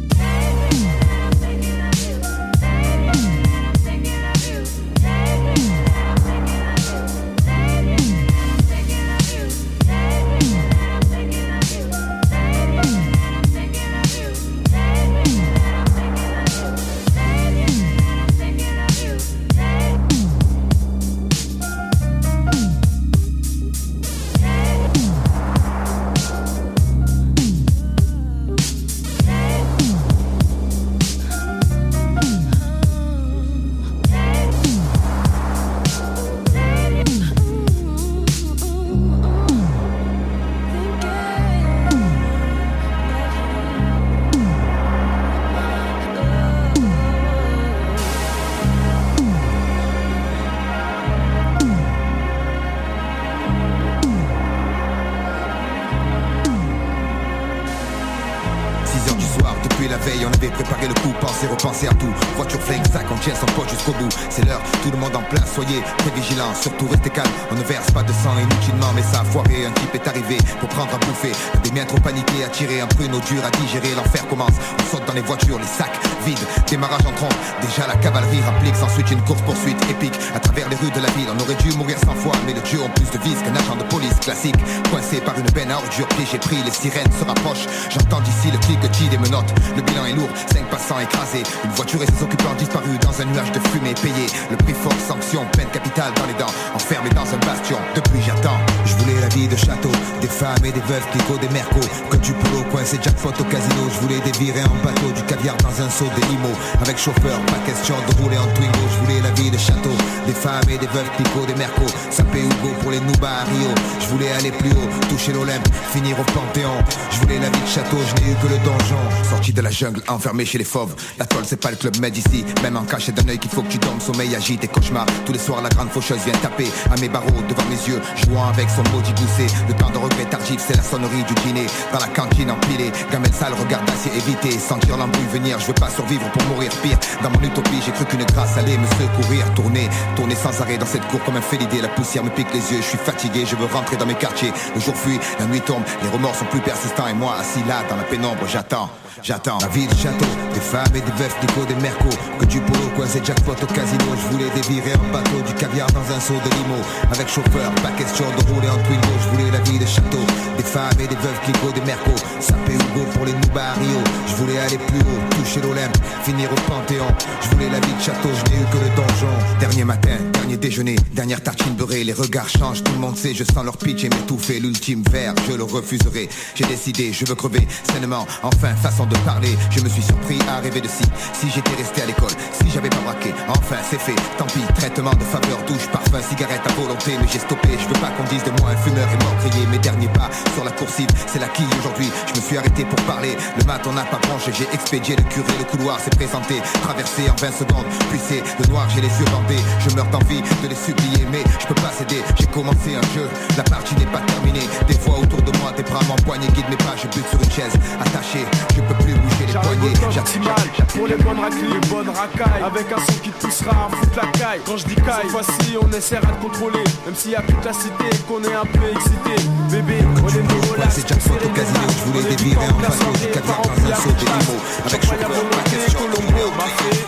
On avait préparé le coup, penser, repenser à tout. Voiture flingue, ça contient son poche jusqu'au bout. C'est l'heure, tout le monde en place, soyez très vigilants, surtout restez calme. On ne verse pas de sang inutilement, mais ça a foiré. Un type est arrivé pour prendre à bouffer. Des miens trop paniqués, à tirer un pruneau dur à digérer. L'enfer commence, on saute dans les voitures, les sacs vides, démarrage en trompe. Déjà la cavalerie rapplique, s'ensuite une course poursuite épique à travers les rues de la ville. On aurait dû mourir sans foi, mais le dieu ont plus de vis qu'un agent de police classique. Coincé par une benne à ordures, piégé pris, les sirènes se rapprochent. J'entends d'ici le cliquetis des menottes. Le bilan est lourd, 5 passants écrasés. Une voiture et ses occupants disparus dans un nuage de fumée payé. Le prix fort, sanction, peine capitale dans les dents. Enfermé dans un bastion, depuis j'attends. Je voulais la vie de château, des femmes et des veuves, clico, des mercos. Que du polo, coincé jackpot au casino. Je voulais des virées en bateau, du caviar dans un seau, des limos. Avec chauffeur, pas question de rouler en Twingo. Je voulais la vie de château, des femmes et des veuves Pico, des mercos, sapé Hugo pour les Nouba à Rio. Je voulais aller plus haut, toucher l'Olympe, finir au Panthéon. Je voulais la vie de château, je n'ai eu que le donjon. Sorti de la jungle, enfermé chez les fauves. La toile, c'est pas le club med ici, même en cachet d'un œil qu'il faut que tu dormes. Sommeil agite et cauchemar. Tous les soirs, la grande faucheuse vient taper à mes barreaux devant mes yeux, jouant avec son maudit gousset. Le temps de regret tardif, c'est la sonnerie du dîner. Dans la cantine empilée, gamelle sale, regard d'acier évité. Sentir l'embrouille venir, je veux pas survivre pour mourir pire. Dans mon utopie, j'ai cru qu'une grâce allait me secourir. Tourner, tourner sans arrêt dans cette cour comme un félidé. La poussière me pique les yeux, je suis fatigué, je veux rentrer dans mes quartiers. Le jour fuit, la nuit tombe, les remords sont plus persistants. Et moi, assis là, dans la pénombre, j'attends. J'attends. La vie de château, des femmes et des veufs, Nico, des mercos Que du polo, coincé jackpot au casino. Je voulais dévirer en bateau, du caviar dans un seau de limo. Avec chauffeur, pas question de rouler en Twingo Je voulais la vie de château, des femmes et des veuves, Nico, des mercos Sapé Hugo pour les Nouba à Rio Je voulais aller plus haut, toucher l'Olympe, finir au Panthéon. Je voulais la vie de château, je n'ai eu que le donjon. Dernier matin, dernier déjeuner, dernière tartine beurrée. Les regards changent, tout le monde sait, je sens leur pitch et m'étouffer. L'ultime verre, je le refuserai. J'ai décidé, je veux crever sainement. Enfin, façon de parler, je me suis surpris à rêver de si Si j'étais resté à l'école, si j'avais pas braqué. Enfin, c'est fait, tant pis, traitement de faveur Douche, parfum, cigarette à volonté Mais j'ai stoppé, je veux pas qu'on dise de moi un fumeur est mort mes derniers pas sur la coursive C'est la quille. Aujourd'hui, je me suis arrêté pour parler. Le mat on n'a pas branché, j'ai expédié le curé Le couloir s'est présenté, traversé en 20 secondes Puis c'est le noir, j'ai les yeux bandés. Je meurs d'envie de les supplier Mais je peux pas céder, j'ai commencé un jeu. La partie n'est pas terminée. Des fois autour de moi, tes bras m'empoignent Guide mes pas, je bute sur une chaise Attaché, je peux plus bouger les poignets optimal pour les bonnes raclées, les bonnes racailles. Avec un son qui te poussera à foutre la caille. Quand je dis caille, cette fois-ci on essaiera de contrôler. Même s'il y a toute la cité et qu'on est un peu excité. Bébé, on est nos relax. C'est jackpot au casino, je voulais dévirer en bateau Du caviar dans un seau de limo Avec chauffeur, pas question de rouler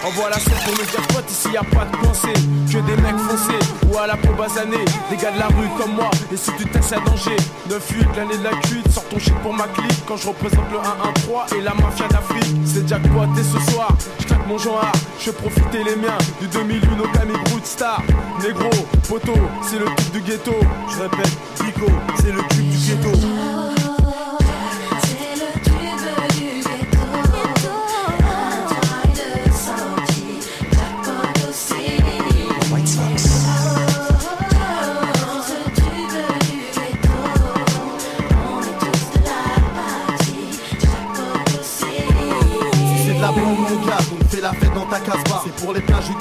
Envoie la sauce pour le jackpot, ici y a pas de pensée. Que des mecs foncés ou à la peau basanée. Des gars de la rue comme moi, et si tu testes à danger. 9-8, l'année de la cuite, sors ton shit pour ma clique. Quand je représente le 1-1-3 et la mafia d'Afrique. C'est jackpot et ce soir, je claque mon genre, je profiter les miens. Du 2001 au Camille Star. Négro, poteau, c'est le type du ghetto. Je répète, Pico, c'est le cube du ghetto.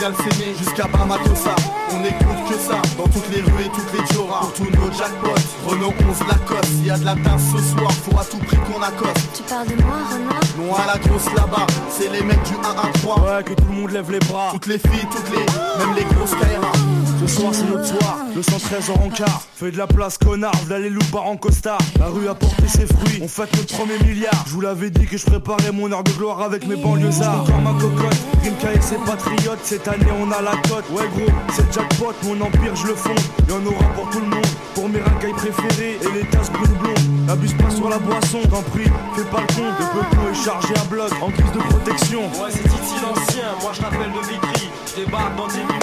Plages du Galséné jusqu'à Bamatosa On écoute que ça, dans toutes les rues et toutes les dioras. Pour tous nos jackpots, Renault 11 Lacoste. S'il y a de la tasse ce soir, faut à tout prix qu'on accoste. Tu parles de moi, Renoir Non à la grosse là-bas, c'est les mecs du 1-1-3 Ouais, que tout le monde lève les bras. Toutes les filles, toutes les, même les grosses KRA Ce soir c'est notre soir, le 113 en rencard. Fais de la place connard, les loups en costard. La rue a porté ses fruits, on fête notre premier milliard. Je vous l'avais dit que je préparais mon heure de gloire avec mes banlieusards. Comme ma cocotte, Rimka et ses patriotes Cette année on a la cote, ouais gros, c'est jackpot. Mon empire je le fonde, y'en aura pour tout le monde. Pour mes racailles préférées et les tasses brunes blondes N'abuse pas sur la boisson, t'en prie, fais pas le con. Le peuple est chargé à bloc, en guise de protection. Ouais, c'est Titi l'ancien, moi je t'appelle de Vitry. Je débarque dans 10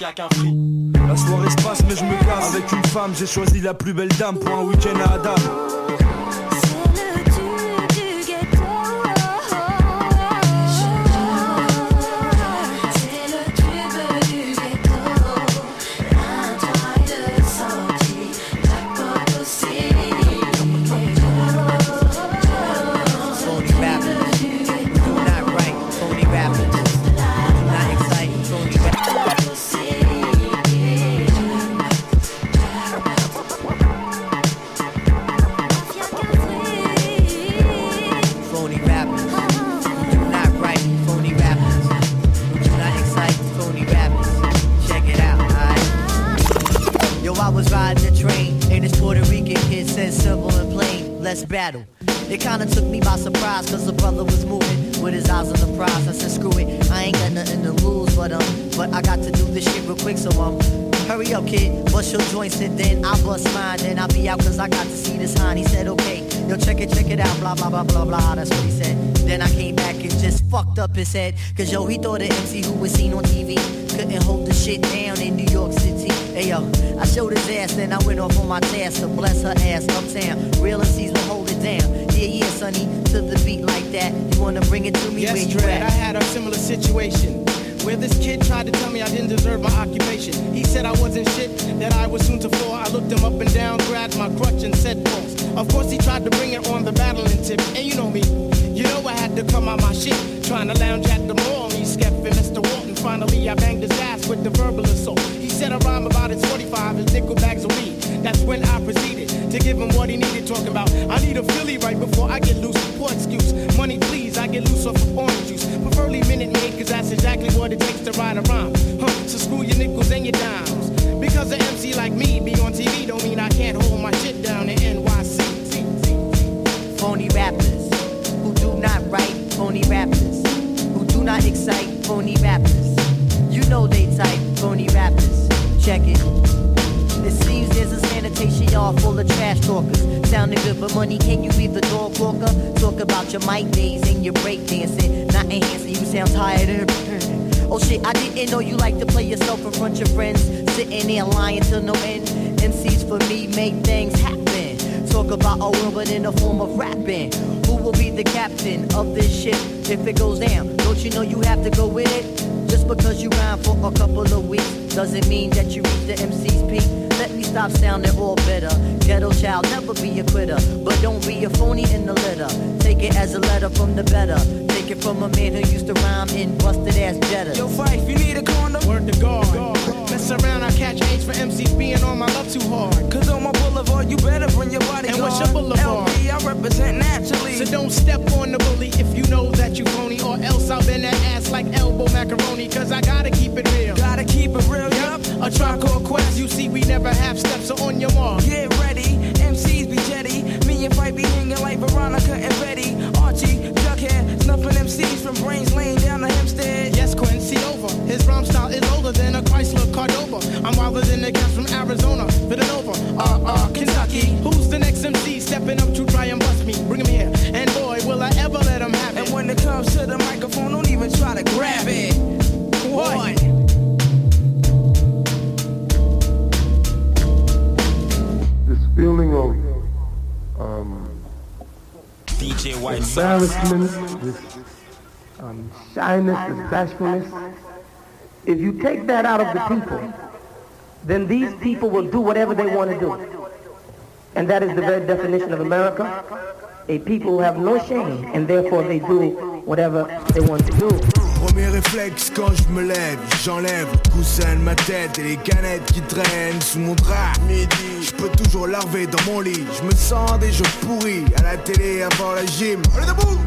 la qu'un. La soirée se passe mais je me casse Avec une femme j'ai choisi la plus belle dame pour un week-end à Adam let's battle. It kinda took me by surprise, cause the brother was moving with his eyes on the prize. I said, screw it, I ain't got nothing to lose, but um, but I got to do this shit real quick, so um, hurry up, kid, bust your joints, and then I bust mine, then I'll be out, cause I got to see this high. He said, okay, yo, check it, check it out, blah, blah, blah, blah, blah, that's what he said. Then I came back and just fucked up his head, cause yo, he thought the MC who was seen on TV couldn't hold the shit down in New York City. Hey yo, I showed his ass, then I went off on my task to bless her ass uptown. Real MCs will hold it down. Yeah, yeah, sonny, to the beat like that. You wanna bring it to me where Yes, you Dread, I had a similar situation where this kid tried to tell me I didn't deserve my occupation. He said I wasn't shit, that I was soon to fall. I looked him up and down, grabbed my crutch and said false. Of course he tried to bring it on the battling tip, and you know me. You know I had to come out my shit, trying to lounge at the mall. He skept Mr. Walton. Finally I banged his ass with the verbal assault. He said a rhyme about his 45, his nickel bags of weed. That's when I proceeded to give him what he needed. Talking about I need a Philly right before I get loose. Poor excuse, money please, I get loose off of orange juice. Preferably minute maid, cause that's exactly what it takes to ride a rhyme. Huh, so screw your nickels and your dimes. Because an MC like me be on TV don't mean I can't hold my shit down in NYC. Phony rappers who do not write, phony rappers who do not excite, phony rappers. You know they type, phony rappers. Check it. It seems there's a sanitation yard full of trash talkers. Sounding good for money, can you be the dog walker? Talk about your mic days and your break dancing. Not enhancing, you sound tired *clears throat* Oh shit, I didn't know you like to play yourself in front of your friends. Sitting there lying till no end. MCs for me make things happen. Talk about a world, in the form of rapping. Will be the captain of this ship if it goes down? Don't you know you have to go with it? Just because you rhyme for a couple of weeks doesn't mean that you reach the MC's peak. Let me stop sounding all bitter. Ghetto child, never be a quitter. But don't be a phony in the litter. Take it as a letter from the better. Take it from a man who used to rhyme in busted ass Jetta. Yo, Fife, you need a condom? Word to God. Mess around, I catch H for MCs being on my love too hard. Cause on my boulevard, you better bring your body And what's your boulevard? LB, I represent naturally. So don't step on the bully if you know that you phony, or else I'll bend that ass like elbow macaroni. Cause I gotta keep it real. Gotta keep it real, yup. A truck or quest, you see, we never have steps, so on your mark. Get ready, MCs be jetty. Me and Fight be hanging like Veronica and Betty. Archie, Jughead, snuffing MCs from Brains Lane down to Hempstead. Yes, Quincy over. His rhyme style is older than a Chrysler Cordova. I'm wilder than the cats from Arizona, Villanova, uh, uh, Kentucky. Who's the next MC stepping up to try and bust me? Bring him here, and boy, will I ever let him have it. And when it comes to the microphone, don't even try to grab it. What? this feeling of um, DJ White embarrassment, this um, shyness, this bashfulness. If you take that out of the people, then these people will do whatever they want to do. And that is the very definition of America. A people who have no shame, and therefore they do whatever they want to do. Premier réflexe quand je me lève, j'enlève le coussin de ma tête et les canettes qui traînent sous mon drap. Midi, je peux toujours larver dans mon lit. Je me sens des jeux pourris à la télé avant la gym. Allez debout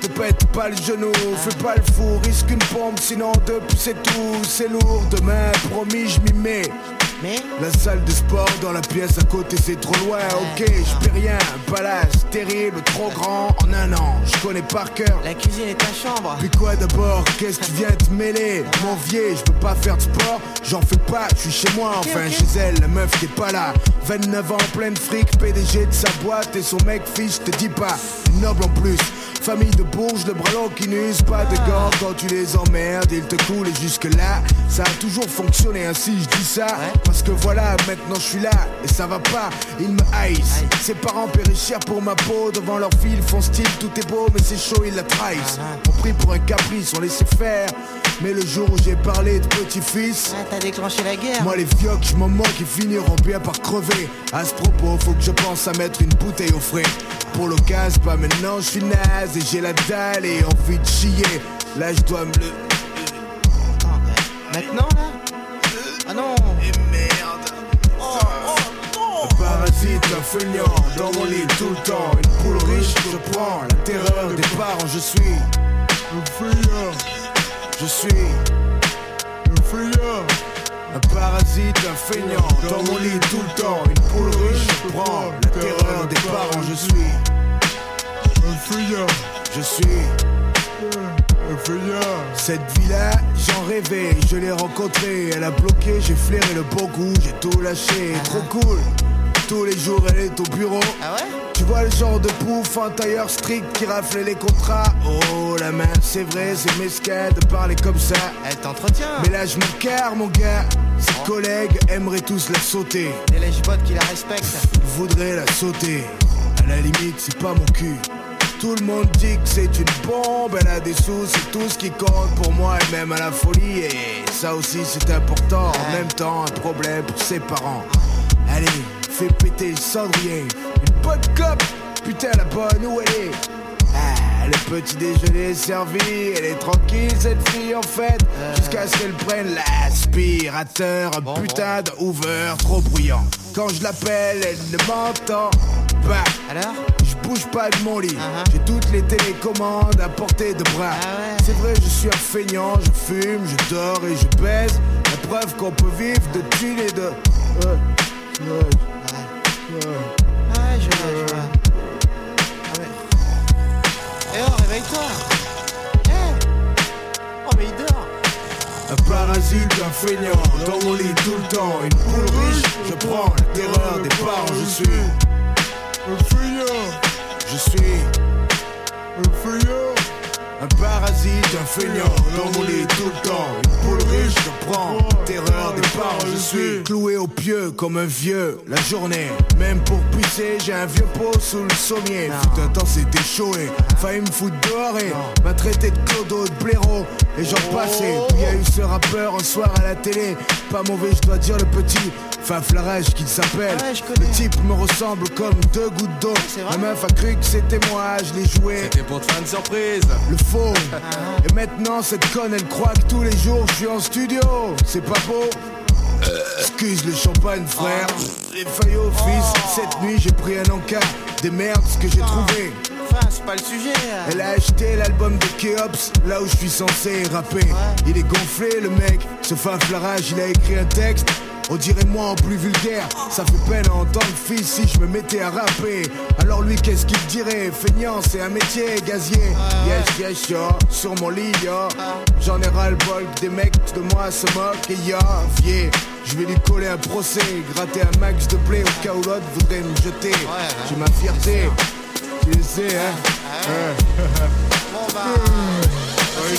te pète pas le genou, fais pas le fou, risque une pompe, sinon depuis c'est tout, c'est lourd. Demain, promis, je m'y mets. La salle de sport dans la pièce à côté c'est trop loin, ok, je paie rien, un palace terrible, trop grand. En un an, je connais par cœur. La cuisine est ta chambre. Puis quoi d'abord, qu'est-ce qui vient te mêler? Mon vieux, je peux pas faire de sport, j'en fais pas, je suis chez moi, enfin chez elle, la meuf qui est pas là. 29 ans, pleine fric, PDG de sa boîte. Et son mec fiche, te dis pas, noble en plus. Famille de bourges, de bras qui n'usent pas de gants quand tu les emmerdes, ils te coulent et jusque là, ça a toujours fonctionné ainsi, je dis ça, parce que voilà, maintenant je suis là et ça va pas, ils me haïssent. Ses parents périr pour ma peau, devant leur fille, font style, tout est beau, mais c'est chaud, ils la trahissent. On pris pour un caprice, on laissait faire. Mais le jour où j'ai parlé de petit-fils, Ah, t'as déclenché la guerre. moi les vieux je m'en moque, ils finiront bien par crever. À ce propos, faut que je pense à mettre une bouteille au frais. Pour l'occasion, pas maintenant, je suis naze et j'ai la dalle et envie de chier. Là, je dois me le. Maintenant là? Ah non parasite, un feignant, dans mon lit tout le temps. Une poule riche, je prends la terreur des parents, je suis. Un feignant. Je suis. Un feignant. Un parasite, un feignant, dans mon lit tout le temps. Une poule riche, je prends la terreur des parents, je suis. Un feignant. Je suis. Cette vie-là, j'en rêvais, je l'ai rencontrée. Elle a bloqué, j'ai flairé le bon goût, j'ai tout lâché. Trop cool. Tous les jours, elle est au bureau. Ah ouais? Tu vois le genre de pouf, un tailleur strict qui rafle les contrats. Oh, la main, c'est vrai, c'est mesquin de parler comme ça. Elle t'entretient. Mais là, je me carre, mon gars. Ses collègues aimeraient tous la sauter. Et les bottes qui la respectent. Voudraient la sauter. À la limite, c'est pas mon cul. Tout le monde dit que c'est une bombe, elle a des sous, c'est tout ce qui compte pour moi et même à la folie. Et ça aussi c'est important. En même temps, un problème pour ses parents. Allez, fais péter le cendrier. Une bonne cop, putain la bonne où elle est ah, le petit déjeuner est servi, elle est tranquille cette fille en fait, jusqu'à ce qu'elle prenne l'aspirateur, un putain de Hoover trop bruyant. Quand je l'appelle, elle ne m'entend pas. Alors Je bouge pas de mon lit, j'ai toutes les télécommandes à portée de bras. C'est vrai, je suis un feignant, je fume, je dors et je baise. La preuve qu'on peut vivre de thunes et de. Oh, mais il dort Un parasite, un feignant, dans mon lit tout le temps. Une poule riche, je prends la terreur des parents. Je suis un feignant. Je suis un feignant. Un parasite, un feignant, dans mon lit tout le temps. Une poule riche, je prends terreur des parents. Je suis cloué au pieu comme un vieux la journée. Même pour pisser, j'ai un vieux pot sous le sommier. Fut un temps, c'était chaud et failli me foutre dehors et m'a traité de clodo, de blaireau. Et j'en passais. Puis y a eu ce rappeur un soir à la télé. Pas mauvais, je dois dire le petit. Faf Larèche qu'il s'appelle. le type me ressemble comme deux gouttes d'eau. La meuf a cru que c'était moi, je l'ai joué. C'était pour te faire une surprise. Le faux. Et maintenant, cette conne, elle croit que tous les jours je suis en studio. C'est pas beau. Excuse le champagne, frère. Les feuilles au fils. Cette nuit, j'ai pris un encas. Des merdes, que j'ai trouvé. C'est pas le sujet là. Elle a acheté l'album de Keops, là où je suis censé rapper. Il est gonflé, le mec. Ce Faf Larage, il a écrit un texte. On dirait moi en plus vulgaire, ça fait peine à entendre fils si je me mettais à rapper. Alors lui qu'est-ce qu'il dirait? Feignant c'est un métier gazier. Yes yes yo, sur mon lit yo. J'en ai ras le bol que des mecs de moi se moquent et yo, vieux. Je vais lui coller un procès, gratter un max de blé au cas où l'autre voudrait me jeter. J'ai ma fierté, tu le sais hein.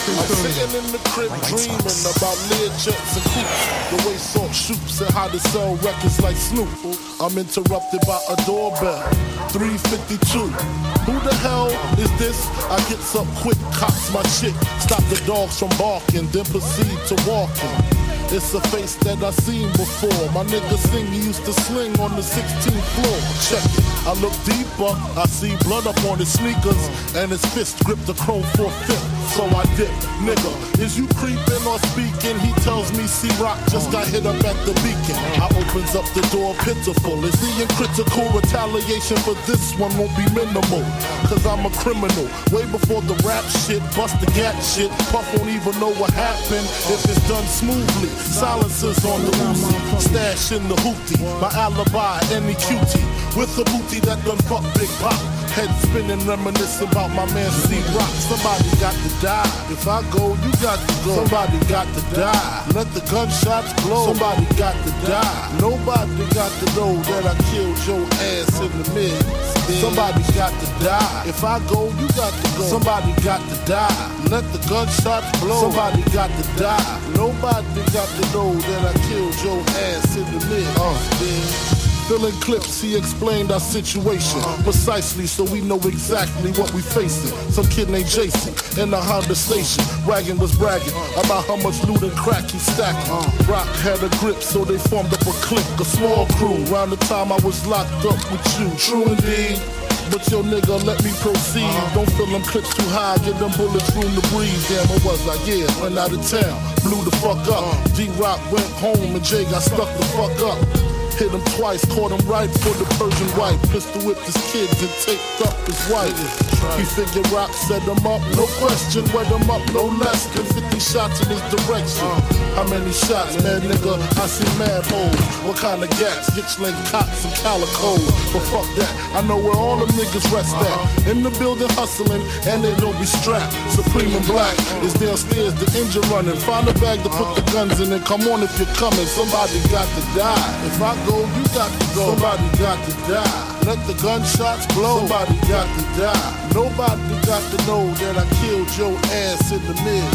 I'm sitting in the crib dreaming about Learjets and coops. The way Salt shoots and how to sell records like Snoop. I'm interrupted by a doorbell. 352. Who the hell is this? I gets up quick, cops my shit. Stop the dogs from barking, then proceed to walking. It's a face that I seen before. My nigga sing, he used to sling on the 16th floor. Check it. I look deeper, I see blood up on his sneakers, and his fist gripped the chrome four fifth. So I dip, nigga. Is you creeping or speaking? He tells me C Rock just got hit up at the beacon. I opens up the door, pitiful. Is he in critical retaliation for this one won't be minimal? Cause I'm a criminal. Way before the rap shit, bust the gat shit. Puff won't even know what happened if it's done smoothly. Silencers on the Uzi, stash in the hoopty. My alibi, any cutie. With a booty that done fuck Big Pop. Head spinning, reminiscing about my man C Rock. Somebody got to die. If I go, you got to go. Somebody got to die. Let the gunshots blow. Somebody got to die. Nobody got to know that I killed your ass in the mid. Somebody got to die. If I go, you got to go. Somebody got to die. Let the gunshots blow. Somebody got to die. Nobody got to know that I killed your ass in the mid. Uh, Filling clips, he explained our situation precisely so we know exactly what we facing. Some kid named Jason in the Honda station. Wagon was bragging about how much loot and crack he stacking. Rock had a grip, so they formed up a clique, a small crew. Around the time I was locked up with you. True indeed. But yo nigga, let me proceed. Don't fill them clips too high, get them bullets room to breathe. Damn, what was I? Yeah, went out of town, blew the fuck up. D-Rock went home and Jay got stuck the fuck up. Hit him twice, caught him right for the Persian wife. Pistol whipped his kids and taped up his wife. He figured rock set him up, no question, wet him up, no less than 50 shots in his direction. How many shots, man, nigga? I see mad holes. What kind of gas? Hitchling cots and calicoes. But fuck that, I know where all them niggas rest at. In the building hustling, and they don't be strapped. Supreme and black is downstairs, the engine running. Find a bag to put the guns in and come on if you're coming. Somebody got to die. If I go, you got to go. Somebody got to die. Let the gunshots blow. Somebody got to die. Nobody got to know that I killed your ass in the mid.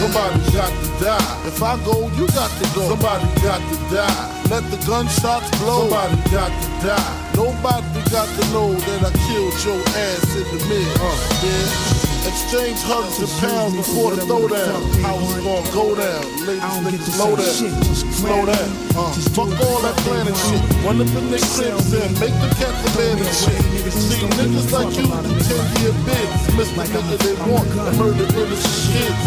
Somebody got to die. If I go, you got to go. Somebody got to die. Let the gunshots blow. Somebody got to die. Nobody got to know that I killed your ass in the mid. Uh, yeah. Exchange hugs and pounds before the throwdown. How it's gonna go down. Ladies, niggas, slow down. Slow down. Uh, fuck all that planning shit. Run up in their cribs and make the cats abandon shit. See, niggas like you do 10 year bids. Miss the nigga they want and murder innocent kids.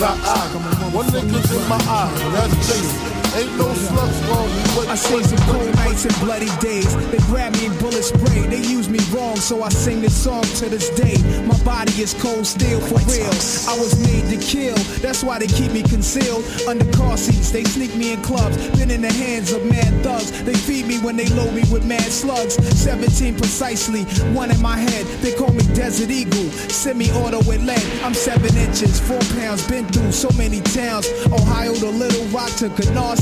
Not I. One nigga's in my eye. That's Jason. Ain't no gonna I seen some cold nights and bloody days. They grab me and bullet spray. They use me wrong, so I sing this song to this day. My body is cold steel for real. I was made to kill. That's why they keep me concealed under car seats. They sneak me in clubs. Been in the hands of mad thugs. They feed me when they load me with mad slugs. 17 precisely, one in my head. They call me Desert Eagle. Semi-auto with lead. I'm seven inches, four pounds. Been through so many towns. Ohio to Little Rock to Canarsie.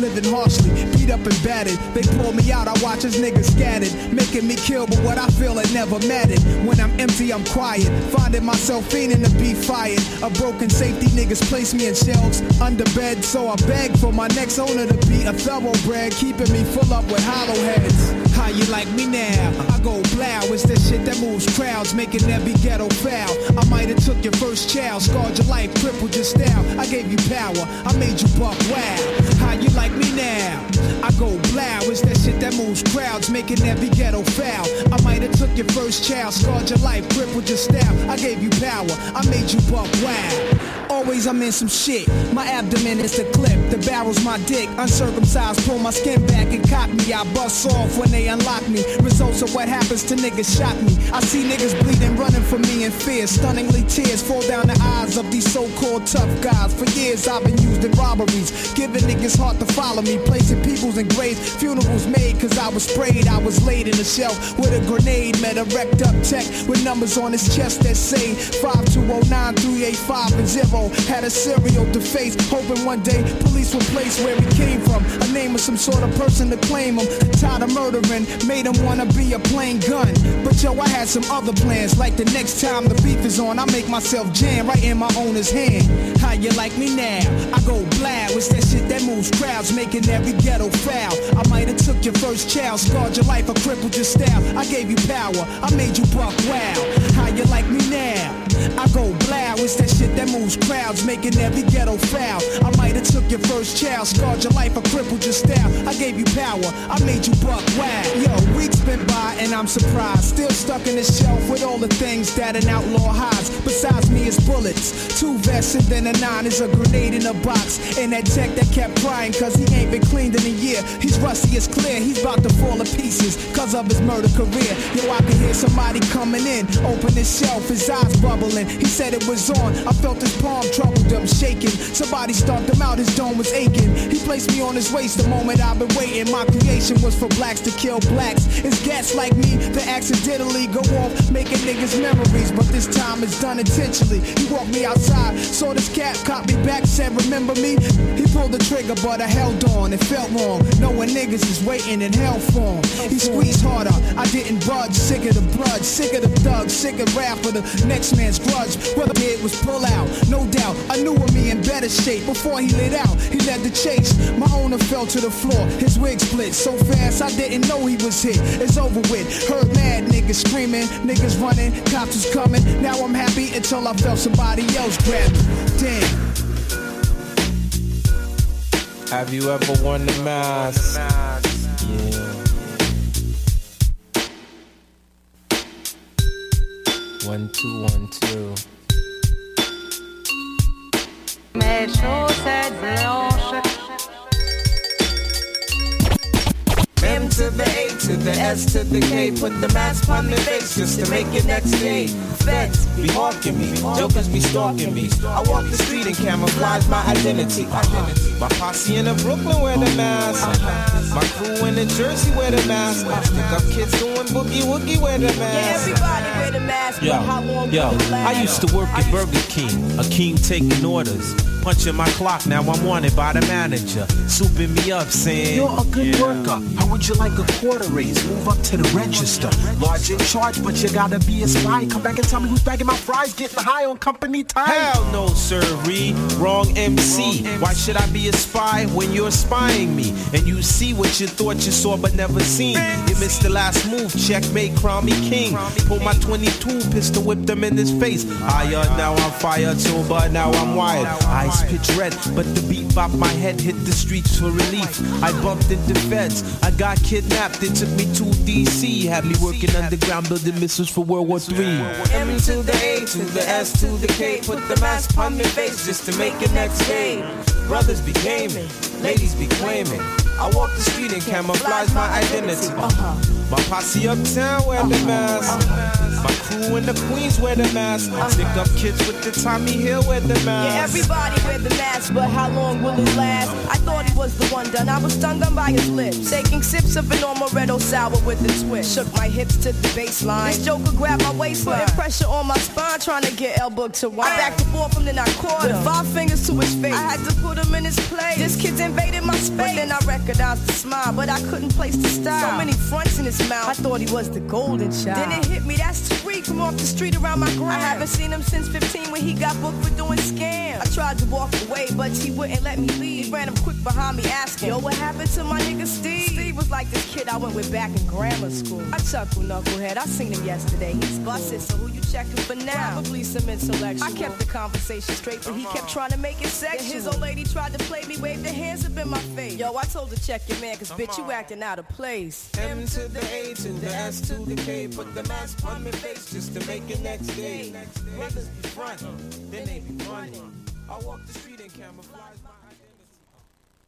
Living harshly, beat up and battered. They pull me out, I watch as niggas scattered. Making me kill, but what I feel it never mattered. When I'm empty, I'm quiet. Finding myself fiending to be fired. A broken safety niggas place me in shelves under bed. So I beg for my next owner to be a thoroughbred. Keeping me full up with hollow heads. How you like me now? I go blow, it's that shit that moves crowds, making every ghetto foul. I might have took your first child, scarred your life, crippled your style. I gave you power, I made you buck wow. How you like me now? I go blow, it's that shit that moves crowds, making every ghetto foul. I might have took your first child, scarred your life, crippled your style. I gave you power, I made you buck wow. Always I'm in some shit. My abdomen is the clip, the barrel's my dick. Uncircumcised, pull my skin back and cock me. I bust off when they unlock me. Results of what happens to niggas shot me. I see niggas bleeding, running from me in fear. Stunningly tears fall down the eyes of these so-called tough guys. For years I've been used in robberies, giving niggas heart to follow me, placing peoples in graves. Funerals made cause I was sprayed. I was laid in a shelf with a grenade. Met a wrecked up tech with numbers on his chest that say 5209 385 and 0. Had a serial face, hoping one day police will place where we came from. A name of some sort of person to claim him. Tired of murdering, made him wanna be a plain gun. But yo, I had some other plans. Like the next time the beef is on, I make myself jam right in my owner's hand. How you like me now? I go blow, it's that shit that moves crowds, making every ghetto foul. I might have took your first child, scarred your life, or crippled your style. I gave you power, I made you buck wow. You like me now? I go blow, it's that shit that moves crowds, making every ghetto foul. I might have took your first child, scarred your life, or crippled your style. I gave you power, I made you buck wow. Yo, weeks been by and I'm surprised. Still stuck in the shelf with all the things that an outlaw hides. Besides me, is bullets. Two vests and then a nine is a grenade in a box. And that tech that kept crying cause he ain't been cleaned in a year. He's rusty, it's clear, he's about to fall to pieces cause of his murder career. Yo, I can hear somebody coming in, open his shelf, his eyes bubbling. He said it was on. I felt his palm troubled him, shaking. Somebody stomped him out, his dome was aching. He placed me on his waist the moment I've been waiting. My creation was for blacks to kill blacks. It's gats like me that accidentally go off, making niggas memories. But this time it's done intentionally. He walked me outside, saw this cat, caught me back, said, Remember me? He pulled the trigger, but I held on. It felt wrong, knowing niggas is waiting in hell for him. He squeezed harder, I didn't budge. Sick of the blood, sick of the thugs, sick of rap for the next man's grudge. Whether it was pull out, no doubt. I knew of me in better shape before he lit out. He led the chase. My owner fell to the floor, his wig split so fast I didn't know he was hit. It's over with. Heard mad niggas screaming, niggas running, cops was coming. Now I'm happy until I felt somebody else grab me. Damn. Have you ever worn the mask? Yeah. One, two, one, two. Mes chaussettes blanches. M to the A to the S to the K. Put the mask on their face just to make it next day. Feds be hawking me, jokers be stalking me. I walk the street and camouflage my identity. My posse in the Brooklyn wear the mask. My crew in the Jersey wear the mask. Stick up kids doing boogie woogie wear the mask. Yeah, everybody wear the mask, Yo, but how long yo, I used to work at Burger King, a king taking orders. Punching my clock, now I'm wanted by the manager. Souping me up, saying, You're a good worker. How would you like a quarter raise? Move up to the register. Large in charge, but you gotta be a spy. Come back and tell me who's bagging my fries, getting high on company time. Hell no, sirree. Wrong MC. Why should I be a spy when you're spying me? And you see what you thought you saw but never seen. You missed the last move, checkmate, crown me king. Pull my 22 pistol, whip them in his face. Higher, now I'm fire, sober, now I'm wired. Pitch red, but the beat bop my head hit the streets for relief. I bumped into feds, I got kidnapped, they took me to DC. Had me working underground building missiles for World War III. M to the A to the S to the K. Put the mask on your face just to make it next day. Brothers be gaming, ladies be claiming. I walk the street and camouflage my identity. Uh-huh. My posse uptown wear the mask. My crew in the Queens wear the mask. Stick up kids with the Tommy Hill wear the mask. Yeah, everybody wear the mask, but how long will it last? I thought he was the one done. I was stung on by his lips. Taking sips of an amaretto sour with a twist. Shook my hips to the baseline. This joker grabbed my waistline. Putting pressure on my spine, trying to get elbow to wine. I backed and forth, and then I caught him. With five fingers to his face. I had to put him in his place. This kid's invaded my space. But then I recognized the smile, but I couldn't place the style. So many fronts in his mouth. I thought he was the golden child. Then it hit me, that's Tariq from off the street around my grind. I haven't seen him since 15 when he got booked for doing scams. I tried to walk away, but he wouldn't let me leave. He ran him quick behind me asking, Yo, what happened to my nigga Steve? Steve was like this kid I went with back in grammar school. I chuckle knucklehead, I seen him yesterday. He's busted, so who you checking for now? Probably some intellectual. I kept the conversation straight, but he kept uh-huh. trying to make it sexual. Then his old lady tried to play me, waved her hands up in my face. Yo, I told her check your man, cause bitch, you acting out of place. M to the A and the S to the K. Put the mask on my face just to make it next day. Brothers be frontin', then they be running. I walk the street and camouflage.